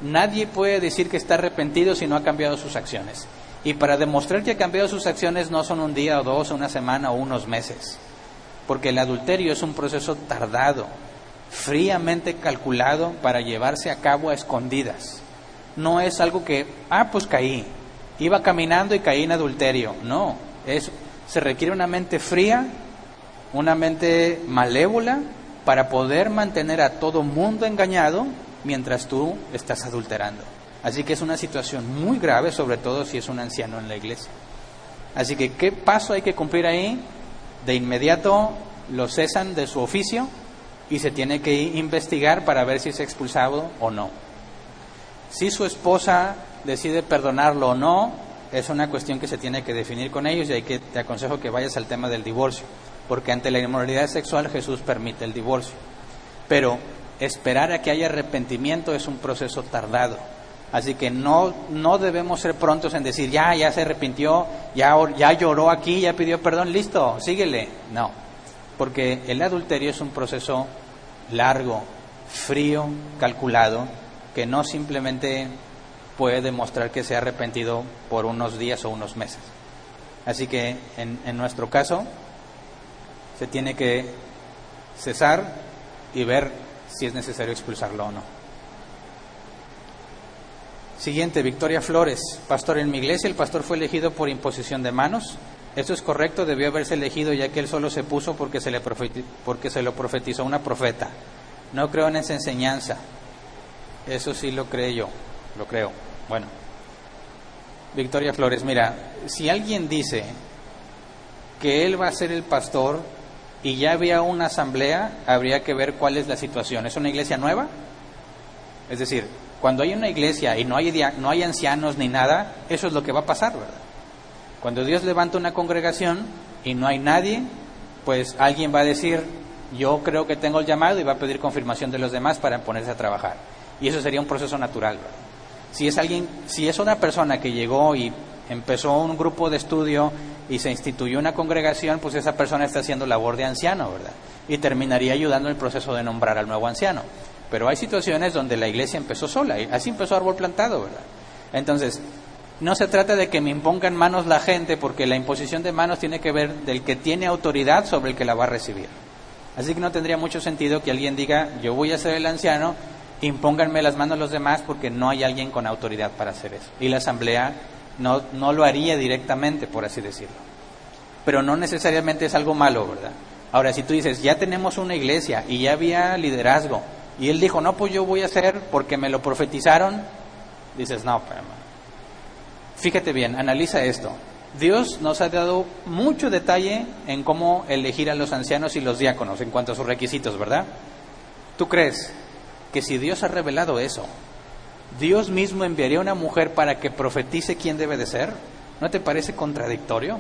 Nadie puede decir que está arrepentido si no ha cambiado sus acciones. Y para demostrar que ha cambiado sus acciones no son un día o dos, una semana o unos meses. Porque el adulterio es un proceso tardado, fríamente calculado para llevarse a cabo a escondidas. No es algo que, ah, pues caí, iba caminando y caí en adulterio. No, es, se requiere una mente fría, una mente malévola para poder mantener a todo mundo engañado mientras tú estás adulterando. Así que es una situación muy grave, sobre todo si es un anciano en la iglesia. Así que, ¿qué paso hay que cumplir ahí? De inmediato lo cesan de su oficio y se tiene que investigar para ver si es expulsado o no. Si su esposa decide perdonarlo o no, es una cuestión que se tiene que definir con ellos y hay que, te aconsejo que vayas al tema del divorcio, porque ante la inmoralidad sexual Jesús permite el divorcio. Pero esperar a que haya arrepentimiento es un proceso tardado. Así que no, no debemos ser prontos en decir, ya, ya se arrepintió, ya, ya lloró aquí, ya pidió perdón, listo, síguele. No, porque el adulterio es un proceso largo, frío, calculado, que no simplemente puede demostrar que se ha arrepentido por unos días o unos meses. Así que en, en nuestro caso se tiene que cesar y ver si es necesario expulsarlo o no. Siguiente, Victoria Flores, pastor en mi iglesia, el pastor fue elegido por imposición de manos. Esto es correcto, debió haberse elegido ya que él solo se puso porque se, le porque se lo profetizó una profeta. No creo en esa enseñanza. Eso sí lo creo yo, lo creo. Bueno, Victoria Flores, mira, si alguien dice que él va a ser el pastor y ya había una asamblea, habría que ver cuál es la situación. ¿Es una iglesia nueva? Es decir, cuando hay una iglesia y no hay, no hay ancianos ni nada, eso es lo que va a pasar, ¿verdad? Cuando Dios levanta una congregación y no hay nadie, pues alguien va a decir, yo creo que tengo el llamado y va a pedir confirmación de los demás para ponerse a trabajar. Y eso sería un proceso natural, ¿verdad? Si es alguien, si es una persona que llegó y empezó un grupo de estudio y se instituyó una congregación, pues esa persona está haciendo labor de anciano, ¿verdad? Y terminaría ayudando en el proceso de nombrar al nuevo anciano. Pero hay situaciones donde la iglesia empezó sola, y así empezó árbol plantado, ¿verdad? Entonces, no se trata de que me impongan manos la gente, porque la imposición de manos tiene que ver del que tiene autoridad sobre el que la va a recibir. Así que no tendría mucho sentido que alguien diga, yo voy a ser el anciano, impónganme las manos los demás, porque no hay alguien con autoridad para hacer eso. Y la asamblea no, no lo haría directamente, por así decirlo. Pero no necesariamente es algo malo, ¿verdad? Ahora, si tú dices, ya tenemos una iglesia y ya había liderazgo, y él dijo, no, pues yo voy a hacer porque me lo profetizaron, dices, no, pero, fíjate bien, analiza esto. Dios nos ha dado mucho detalle en cómo elegir a los ancianos y los diáconos en cuanto a sus requisitos, ¿verdad? ¿Tú crees que si Dios ha revelado eso, Dios mismo enviaría una mujer para que profetice quién debe de ser? ¿No te parece contradictorio?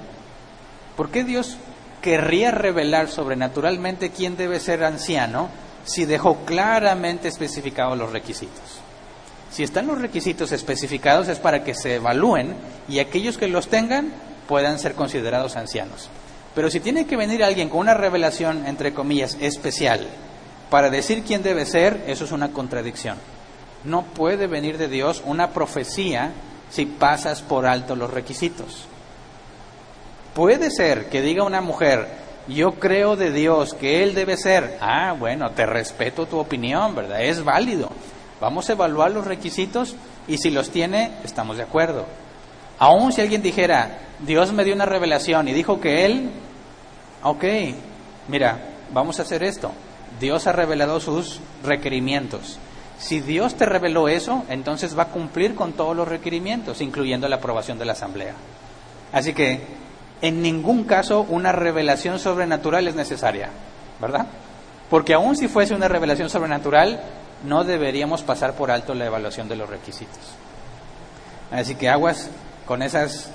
¿Por qué Dios querría revelar sobrenaturalmente quién debe ser anciano si dejó claramente especificados los requisitos? Si están los requisitos especificados es para que se evalúen y aquellos que los tengan puedan ser considerados ancianos. Pero si tiene que venir alguien con una revelación, entre comillas, especial, para decir quién debe ser, eso es una contradicción. No puede venir de Dios una profecía si pasas por alto los requisitos. Puede ser que diga una mujer, yo creo de Dios que Él debe ser. Ah, bueno, te respeto tu opinión, ¿verdad? Es válido. Vamos a evaluar los requisitos y si los tiene, estamos de acuerdo. Aún si alguien dijera, Dios me dio una revelación y dijo que Él, ok, mira, vamos a hacer esto. Dios ha revelado sus requerimientos. Si Dios te reveló eso, entonces va a cumplir con todos los requerimientos, incluyendo la aprobación de la asamblea. Así que en ningún caso una revelación sobrenatural es necesaria, ¿verdad? Porque aun si fuese una revelación sobrenatural, no deberíamos pasar por alto la evaluación de los requisitos. Así que aguas con esas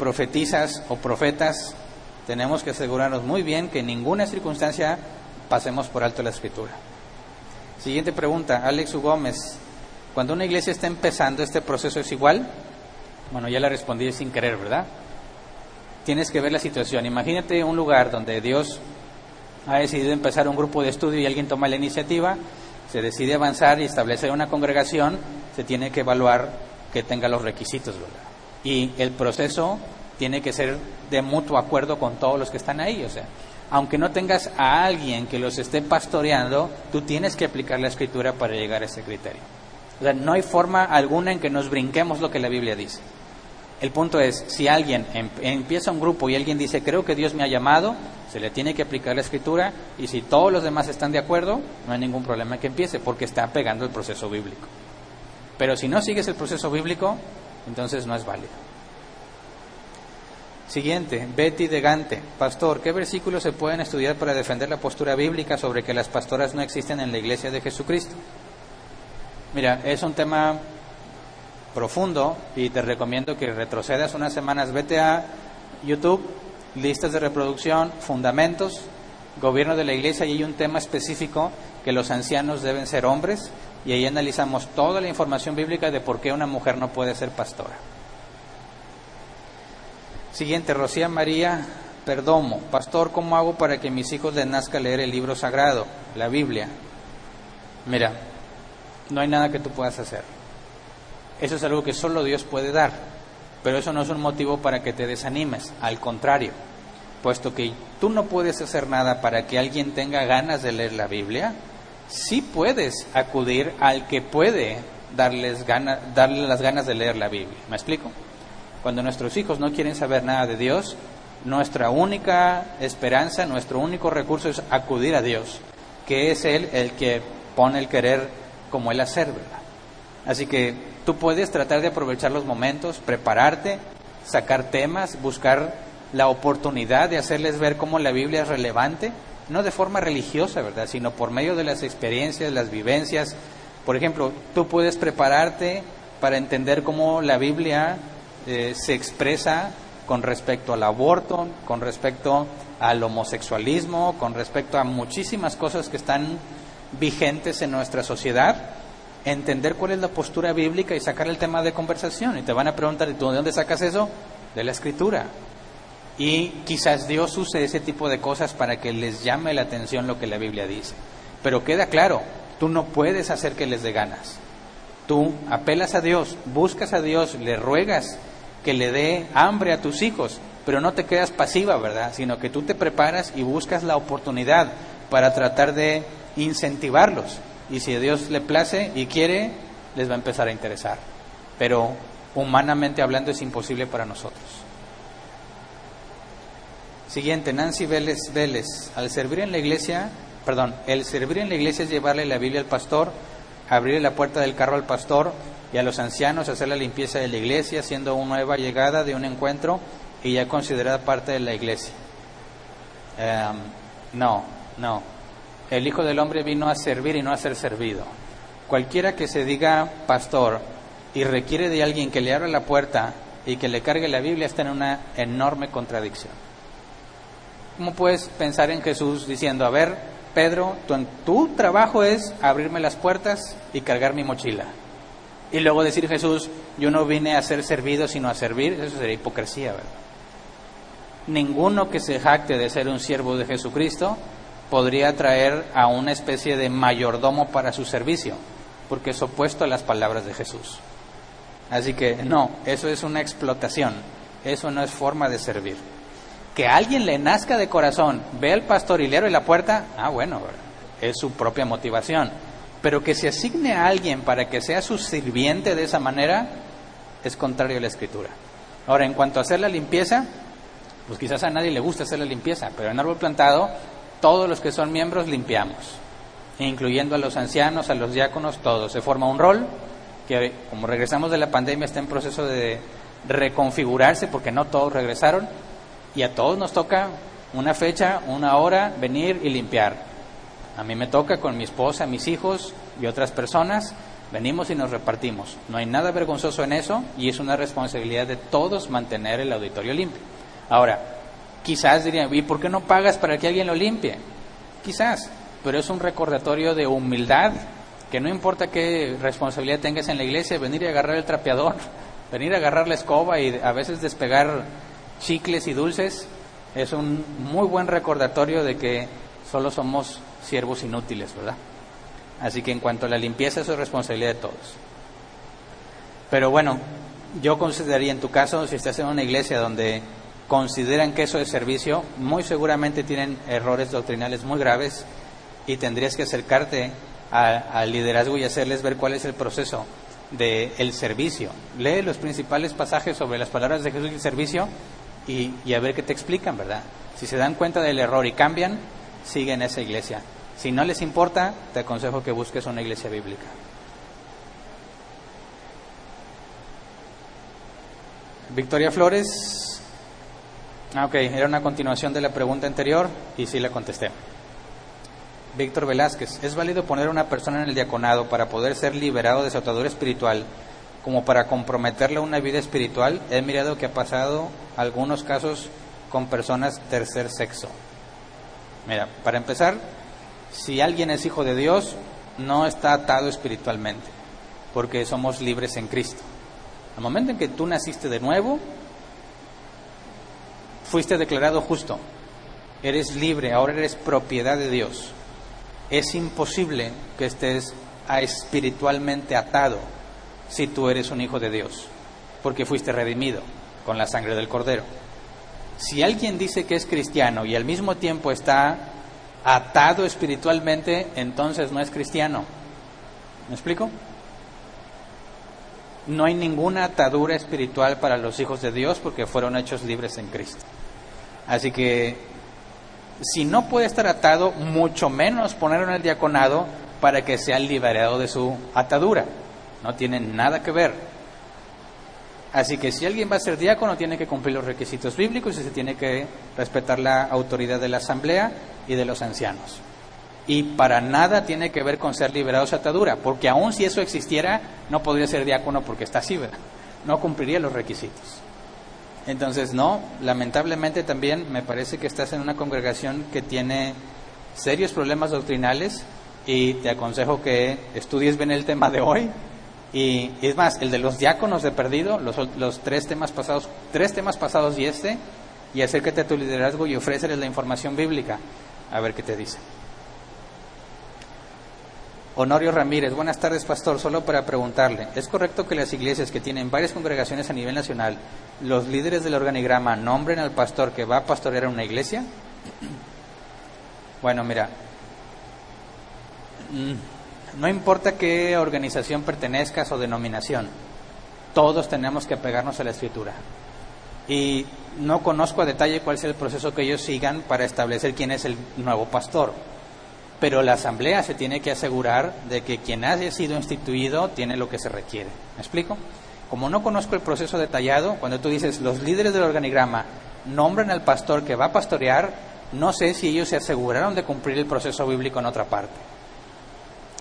profetizas o profetas, tenemos que asegurarnos muy bien que en ninguna circunstancia pasemos por alto la escritura. Siguiente pregunta, Alex Gómez. Cuando una iglesia está empezando, ¿este proceso es igual? Bueno, ya la respondí sin querer, ¿verdad? Tienes que ver la situación. Imagínate un lugar donde Dios ha decidido empezar un grupo de estudio y alguien toma la iniciativa, se decide avanzar y establecer una congregación, se tiene que evaluar que tenga los requisitos, ¿verdad? Y el proceso tiene que ser de mutuo acuerdo con todos los que están ahí, o sea, aunque no tengas a alguien que los esté pastoreando, tú tienes que aplicar la escritura para llegar a ese criterio. O sea, no hay forma alguna en que nos brinquemos lo que la Biblia dice. El punto es, si alguien em, empieza un grupo y alguien dice, creo que Dios me ha llamado, se le tiene que aplicar la escritura y si todos los demás están de acuerdo, no hay ningún problema que empiece porque está pegando el proceso bíblico. Pero si no sigues el proceso bíblico, entonces no es válido. Siguiente, Betty de Gante. Pastor, ¿qué versículos se pueden estudiar para defender la postura bíblica sobre que las pastoras no existen en la iglesia de Jesucristo? Mira, es un tema profundo y te recomiendo que retrocedas unas semanas. Vete a YouTube, listas de reproducción, fundamentos, gobierno de la iglesia y hay un tema específico que los ancianos deben ser hombres y ahí analizamos toda la información bíblica de por qué una mujer no puede ser pastora. Siguiente, Rocía María Perdomo. Pastor, ¿cómo hago para que mis hijos les nazca leer el libro sagrado, la Biblia? Mira, no hay nada que tú puedas hacer. Eso es algo que solo Dios puede dar. Pero eso no es un motivo para que te desanimes. Al contrario, puesto que tú no puedes hacer nada para que alguien tenga ganas de leer la Biblia, sí puedes acudir al que puede darles, darle las ganas de leer la Biblia. ¿Me explico? Cuando nuestros hijos no quieren saber nada de Dios, nuestra única esperanza, nuestro único recurso es acudir a Dios, que es Él el que pone el querer como el hacer, ¿verdad? Así que tú puedes tratar de aprovechar los momentos, prepararte, sacar temas, buscar la oportunidad de hacerles ver cómo la Biblia es relevante, no de forma religiosa, ¿verdad? Sino por medio de las experiencias, las vivencias. Por ejemplo, tú puedes prepararte para entender cómo la Biblia eh, se expresa con respecto al aborto, con respecto al homosexualismo, con respecto a muchísimas cosas que están vigentes en nuestra sociedad, entender cuál es la postura bíblica y sacar el tema de conversación. Y te van a preguntar, ¿y tú de dónde sacas eso? De la escritura. Y quizás Dios use ese tipo de cosas para que les llame la atención lo que la Biblia dice. Pero queda claro, tú no puedes hacer que les dé ganas. Tú apelas a Dios, buscas a Dios, le ruegas que le dé hambre a tus hijos, pero no te quedas pasiva, ¿verdad? Sino que tú te preparas y buscas la oportunidad para tratar de incentivarlos. Y si a Dios le place y quiere, les va a empezar a interesar. Pero humanamente hablando es imposible para nosotros. Siguiente, Nancy Vélez Vélez. Al servir en la iglesia, perdón, el servir en la iglesia es llevarle la Biblia al pastor, abrirle la puerta del carro al pastor y a los ancianos hacer la limpieza de la iglesia, siendo una nueva llegada de un encuentro y ya considerada parte de la iglesia. Em, no, no. El Hijo del Hombre vino a servir y no a ser servido. Cualquiera que se diga pastor y requiere de alguien que le abra la puerta y que le cargue la Biblia está en una enorme contradicción. ¿Cómo puedes pensar en Jesús diciendo, a ver, Pedro, tu, trabajo es abrirme las puertas y cargar mi mochila? Y luego decir Jesús, yo no vine a ser servido sino a servir, eso sería hipocresía, ¿verdad? Ninguno que se jacte de ser un siervo de Jesucristo podría traer a una especie de mayordomo para su servicio, porque es opuesto a las palabras de Jesús. Así que no, eso es una explotación, eso no es forma de servir. Que alguien le nazca de corazón, ve al pastor y la puerta, ah, bueno, es su propia motivación. Pero que se asigne a alguien para que sea su sirviente de esa manera, es contrario a la escritura. Ahora, en cuanto a hacer la limpieza, pues quizás a nadie le gusta hacer la limpieza, pero en árbol plantado, todos los que son miembros limpiamos, incluyendo a los ancianos, a los diáconos, todos. Se forma un rol que, como regresamos de la pandemia, está en proceso de reconfigurarse porque no todos regresaron y a todos nos toca una fecha, una hora, venir y limpiar. A mí me toca con mi esposa, mis hijos y otras personas Venimos y nos repartimos. No hay nada vergonzoso en eso y es una responsabilidad de todos mantener el auditorio limpio. Ahora, quizás dirían, ¿y por qué no pagas para que alguien lo limpie? Quizás, pero es un recordatorio de humildad, que no importa qué responsabilidad tengas en la iglesia, venir y agarrar el trapeador, venir a agarrar la escoba y a veces despegar chicles y dulces, es un muy buen recordatorio de que solo somos siervos inútiles, ¿verdad? Así que en cuanto a la limpieza, eso es responsabilidad de todos. Pero bueno, yo consideraría en tu caso, si estás en una iglesia donde consideran que eso es servicio, muy seguramente tienen errores doctrinales muy graves y tendrías que acercarte al liderazgo y hacerles ver cuál es el proceso del servicio. Lee los principales pasajes sobre las palabras de Jesús y el servicio y, a ver qué te explican, ¿verdad? Si se dan cuenta del error y cambian, siguen esa iglesia. Si no les importa, te aconsejo que busques una iglesia bíblica. Victoria Flores. Ah, ok, era una continuación de la pregunta anterior y sí la contesté. Víctor Velázquez, ¿es válido poner a una persona en el diaconado para poder ser liberado de su atadura espiritual como para comprometerle una vida espiritual? He mirado que ha pasado algunos casos con personas tercer sexo. Mira, para empezar, si alguien es hijo de Dios, no está atado espiritualmente, porque somos libres en Cristo. Al momento en que tú naciste de nuevo, fuiste declarado justo, eres libre, ahora eres propiedad de Dios. Es imposible que estés espiritualmente atado si tú eres un hijo de Dios, porque fuiste redimido con la sangre del Cordero. Si alguien dice que es cristiano y al mismo tiempo está atado espiritualmente, entonces no es cristiano. ¿Me explico? No hay ninguna atadura espiritual para los hijos de Dios porque fueron hechos libres en Cristo. Así que si no puede estar atado, mucho menos ponerlo en el diaconado para que sea liberado de su atadura. No tiene nada que ver. Así que si alguien va a ser diácono, tiene que cumplir los requisitos bíblicos y se tiene que respetar la autoridad de la asamblea y de los ancianos. Y para nada tiene que ver con ser liberado de atadura, porque aun si eso existiera, no podría ser diácono porque está así, No cumpliría los requisitos. Entonces, no, lamentablemente también me parece que estás en una congregación que tiene serios problemas doctrinales y te aconsejo que estudies bien el tema de hoy. Y es más, el de los diáconos de perdido, los, los tres temas pasados, tres temas pasados y este, y acércate a tu liderazgo y ofréceles la información bíblica a ver qué te dice. Honorio Ramírez, buenas tardes, pastor. Solo para preguntarle, ¿es correcto que las iglesias que tienen varias congregaciones a nivel nacional, los líderes del organigrama nombren al pastor que va a pastorear una iglesia? Bueno, mira, mm, no importa qué organización pertenezcas o denominación, todos tenemos que apegarnos a la escritura. Y no conozco a detalle cuál es el proceso que ellos sigan para establecer quién es el nuevo pastor. Pero la asamblea se tiene que asegurar de que quien haya sido instituido tiene lo que se requiere. ¿Me explico? Como no conozco el proceso detallado, cuando tú dices los líderes del organigrama nombran al pastor que va a pastorear, no sé si ellos se aseguraron de cumplir el proceso bíblico en otra parte.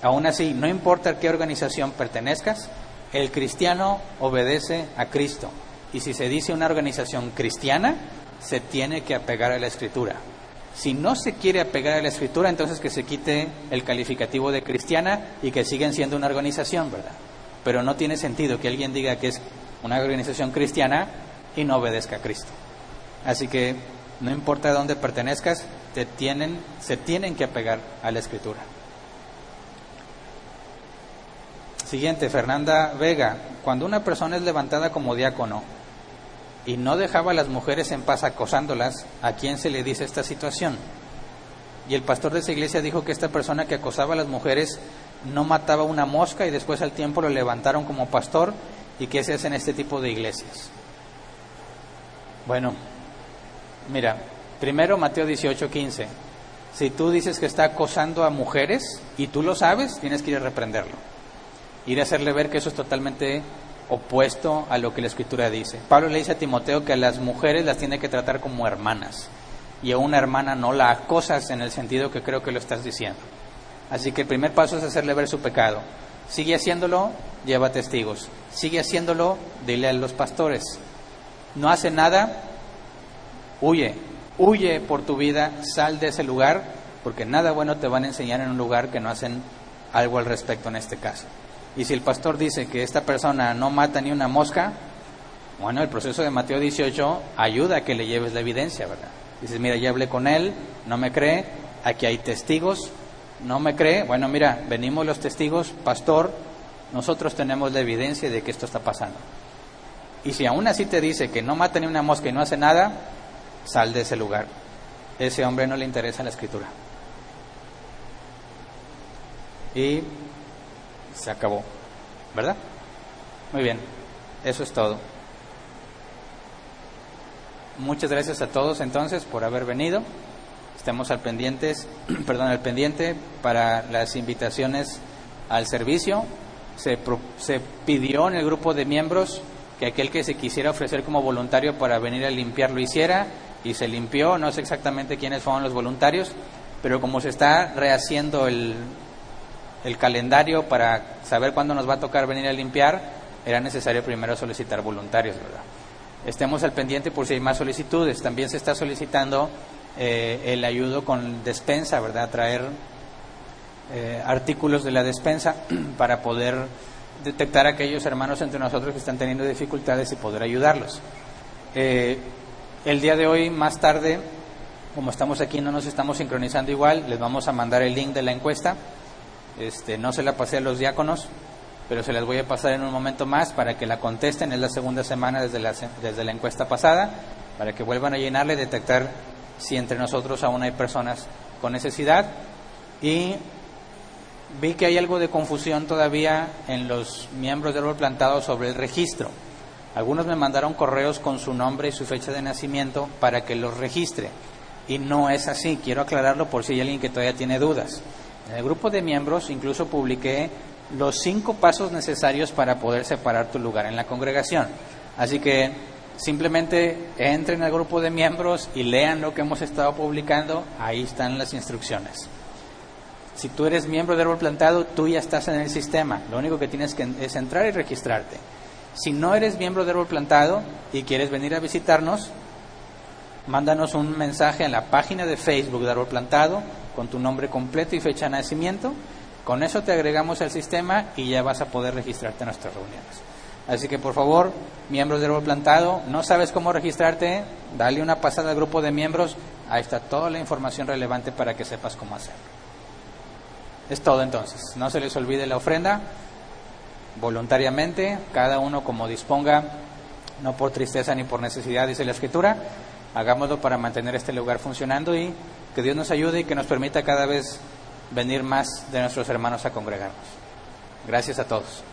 Aún así, no importa a qué organización pertenezcas, el cristiano obedece a Cristo. Y si se dice una organización cristiana, se tiene que apegar a la escritura. Si no se quiere apegar a la escritura, entonces que se quite el calificativo de cristiana y que siguen siendo una organización, ¿verdad? Pero no tiene sentido que alguien diga que es una organización cristiana y no obedezca a Cristo. Así que No importa de dónde pertenezcas, te tienen, se tienen que apegar a la escritura. Siguiente, Fernanda Vega. Cuando una persona es levantada como diácono y no dejaba a las mujeres en paz acosándolas, ¿a quién se le dice esta situación? Y el pastor de esa iglesia dijo que esta persona que acosaba a las mujeres no mataba una mosca y después al tiempo lo levantaron como pastor y qué se hace en este tipo de iglesias. Bueno, mira, primero Mateo 18, 15. Si tú dices que está acosando a mujeres y tú lo sabes, tienes que ir a reprenderlo. Ir a hacerle ver que eso es totalmente opuesto a lo que la escritura dice. Pablo le dice a Timoteo que a las mujeres las tiene que tratar como hermanas y a una hermana no la acosas en el sentido que creo que lo estás diciendo. Así que el primer paso es hacerle ver su pecado. Sigue haciéndolo, lleva testigos. Sigue haciéndolo, dile a los pastores. No hace nada, huye. Huye por tu vida, sal de ese lugar, porque nada bueno te van a enseñar en un lugar que no hacen algo al respecto en este caso. Y si el pastor dice que esta persona no mata ni una mosca, bueno, el proceso de Mateo 18 ayuda a que le lleves la evidencia, ¿verdad? Dices, mira, ya hablé con él, no me cree, aquí hay testigos, no me cree, bueno, mira, venimos los testigos, pastor, nosotros tenemos la evidencia de que esto está pasando. Y si aún así te dice que no mata ni una mosca y no hace nada, sal de ese lugar. Ese hombre no le interesa la escritura. Y se acabó, ¿verdad? Muy bien, eso es todo. Muchas gracias a todos entonces por haber venido. Estemos al pendientes, perdón, al pendiente para las invitaciones al servicio. Se, se pidió en el grupo de miembros que aquel que se quisiera ofrecer como voluntario para venir a limpiar lo hiciera y se limpió. No sé exactamente quiénes fueron los voluntarios, pero como se está rehaciendo el, el calendario para saber cuándo nos va a tocar venir a limpiar, era necesario primero solicitar voluntarios, ¿verdad? estemos al pendiente por si hay más solicitudes. También se está solicitando eh, el ayudo con despensa, ¿verdad? Traer eh, artículos de la despensa para poder detectar a aquellos hermanos entre nosotros que están teniendo dificultades y poder ayudarlos. Eh, el día de hoy, más tarde, como estamos aquí, no nos estamos sincronizando igual, les vamos a mandar el link de la encuesta. Este, no se la pasé a los diáconos, pero se las voy a pasar en un momento más para que la contesten. Es la segunda semana desde la, desde la encuesta pasada, para que vuelvan a llenarle y detectar si entre nosotros aún hay personas con necesidad. Y vi que hay algo de confusión todavía en los miembros del árbol plantado sobre el registro. Algunos me mandaron correos con su nombre y su fecha de nacimiento para que los registre. Y no es así. Quiero aclararlo por si hay alguien que todavía tiene dudas. En el grupo de miembros incluso publiqué los cinco pasos necesarios para poder separar tu lugar en la congregación. Así que simplemente entren al grupo de miembros y lean lo que hemos estado publicando, ahí están las instrucciones. Si tú eres miembro de árbol plantado, tú ya estás en el sistema, lo único que tienes que es entrar y registrarte. Si no eres miembro de árbol plantado y quieres venir a visitarnos, mándanos un mensaje en la página de Facebook de árbol plantado con tu nombre completo y fecha de nacimiento. Con eso te agregamos al sistema y ya vas a poder registrarte en nuestras reuniones. Así que por favor, miembros del árbol plantado, no sabes cómo registrarte, dale una pasada al grupo de miembros, ahí está toda la información relevante para que sepas cómo hacerlo. Es todo entonces, no se les olvide la ofrenda, voluntariamente, cada uno como disponga, no por tristeza ni por necesidad, dice la escritura, hagámoslo para mantener este lugar funcionando y que Dios nos ayude y que nos permita cada vez venir más de nuestros hermanos a congregarnos. Gracias a todos.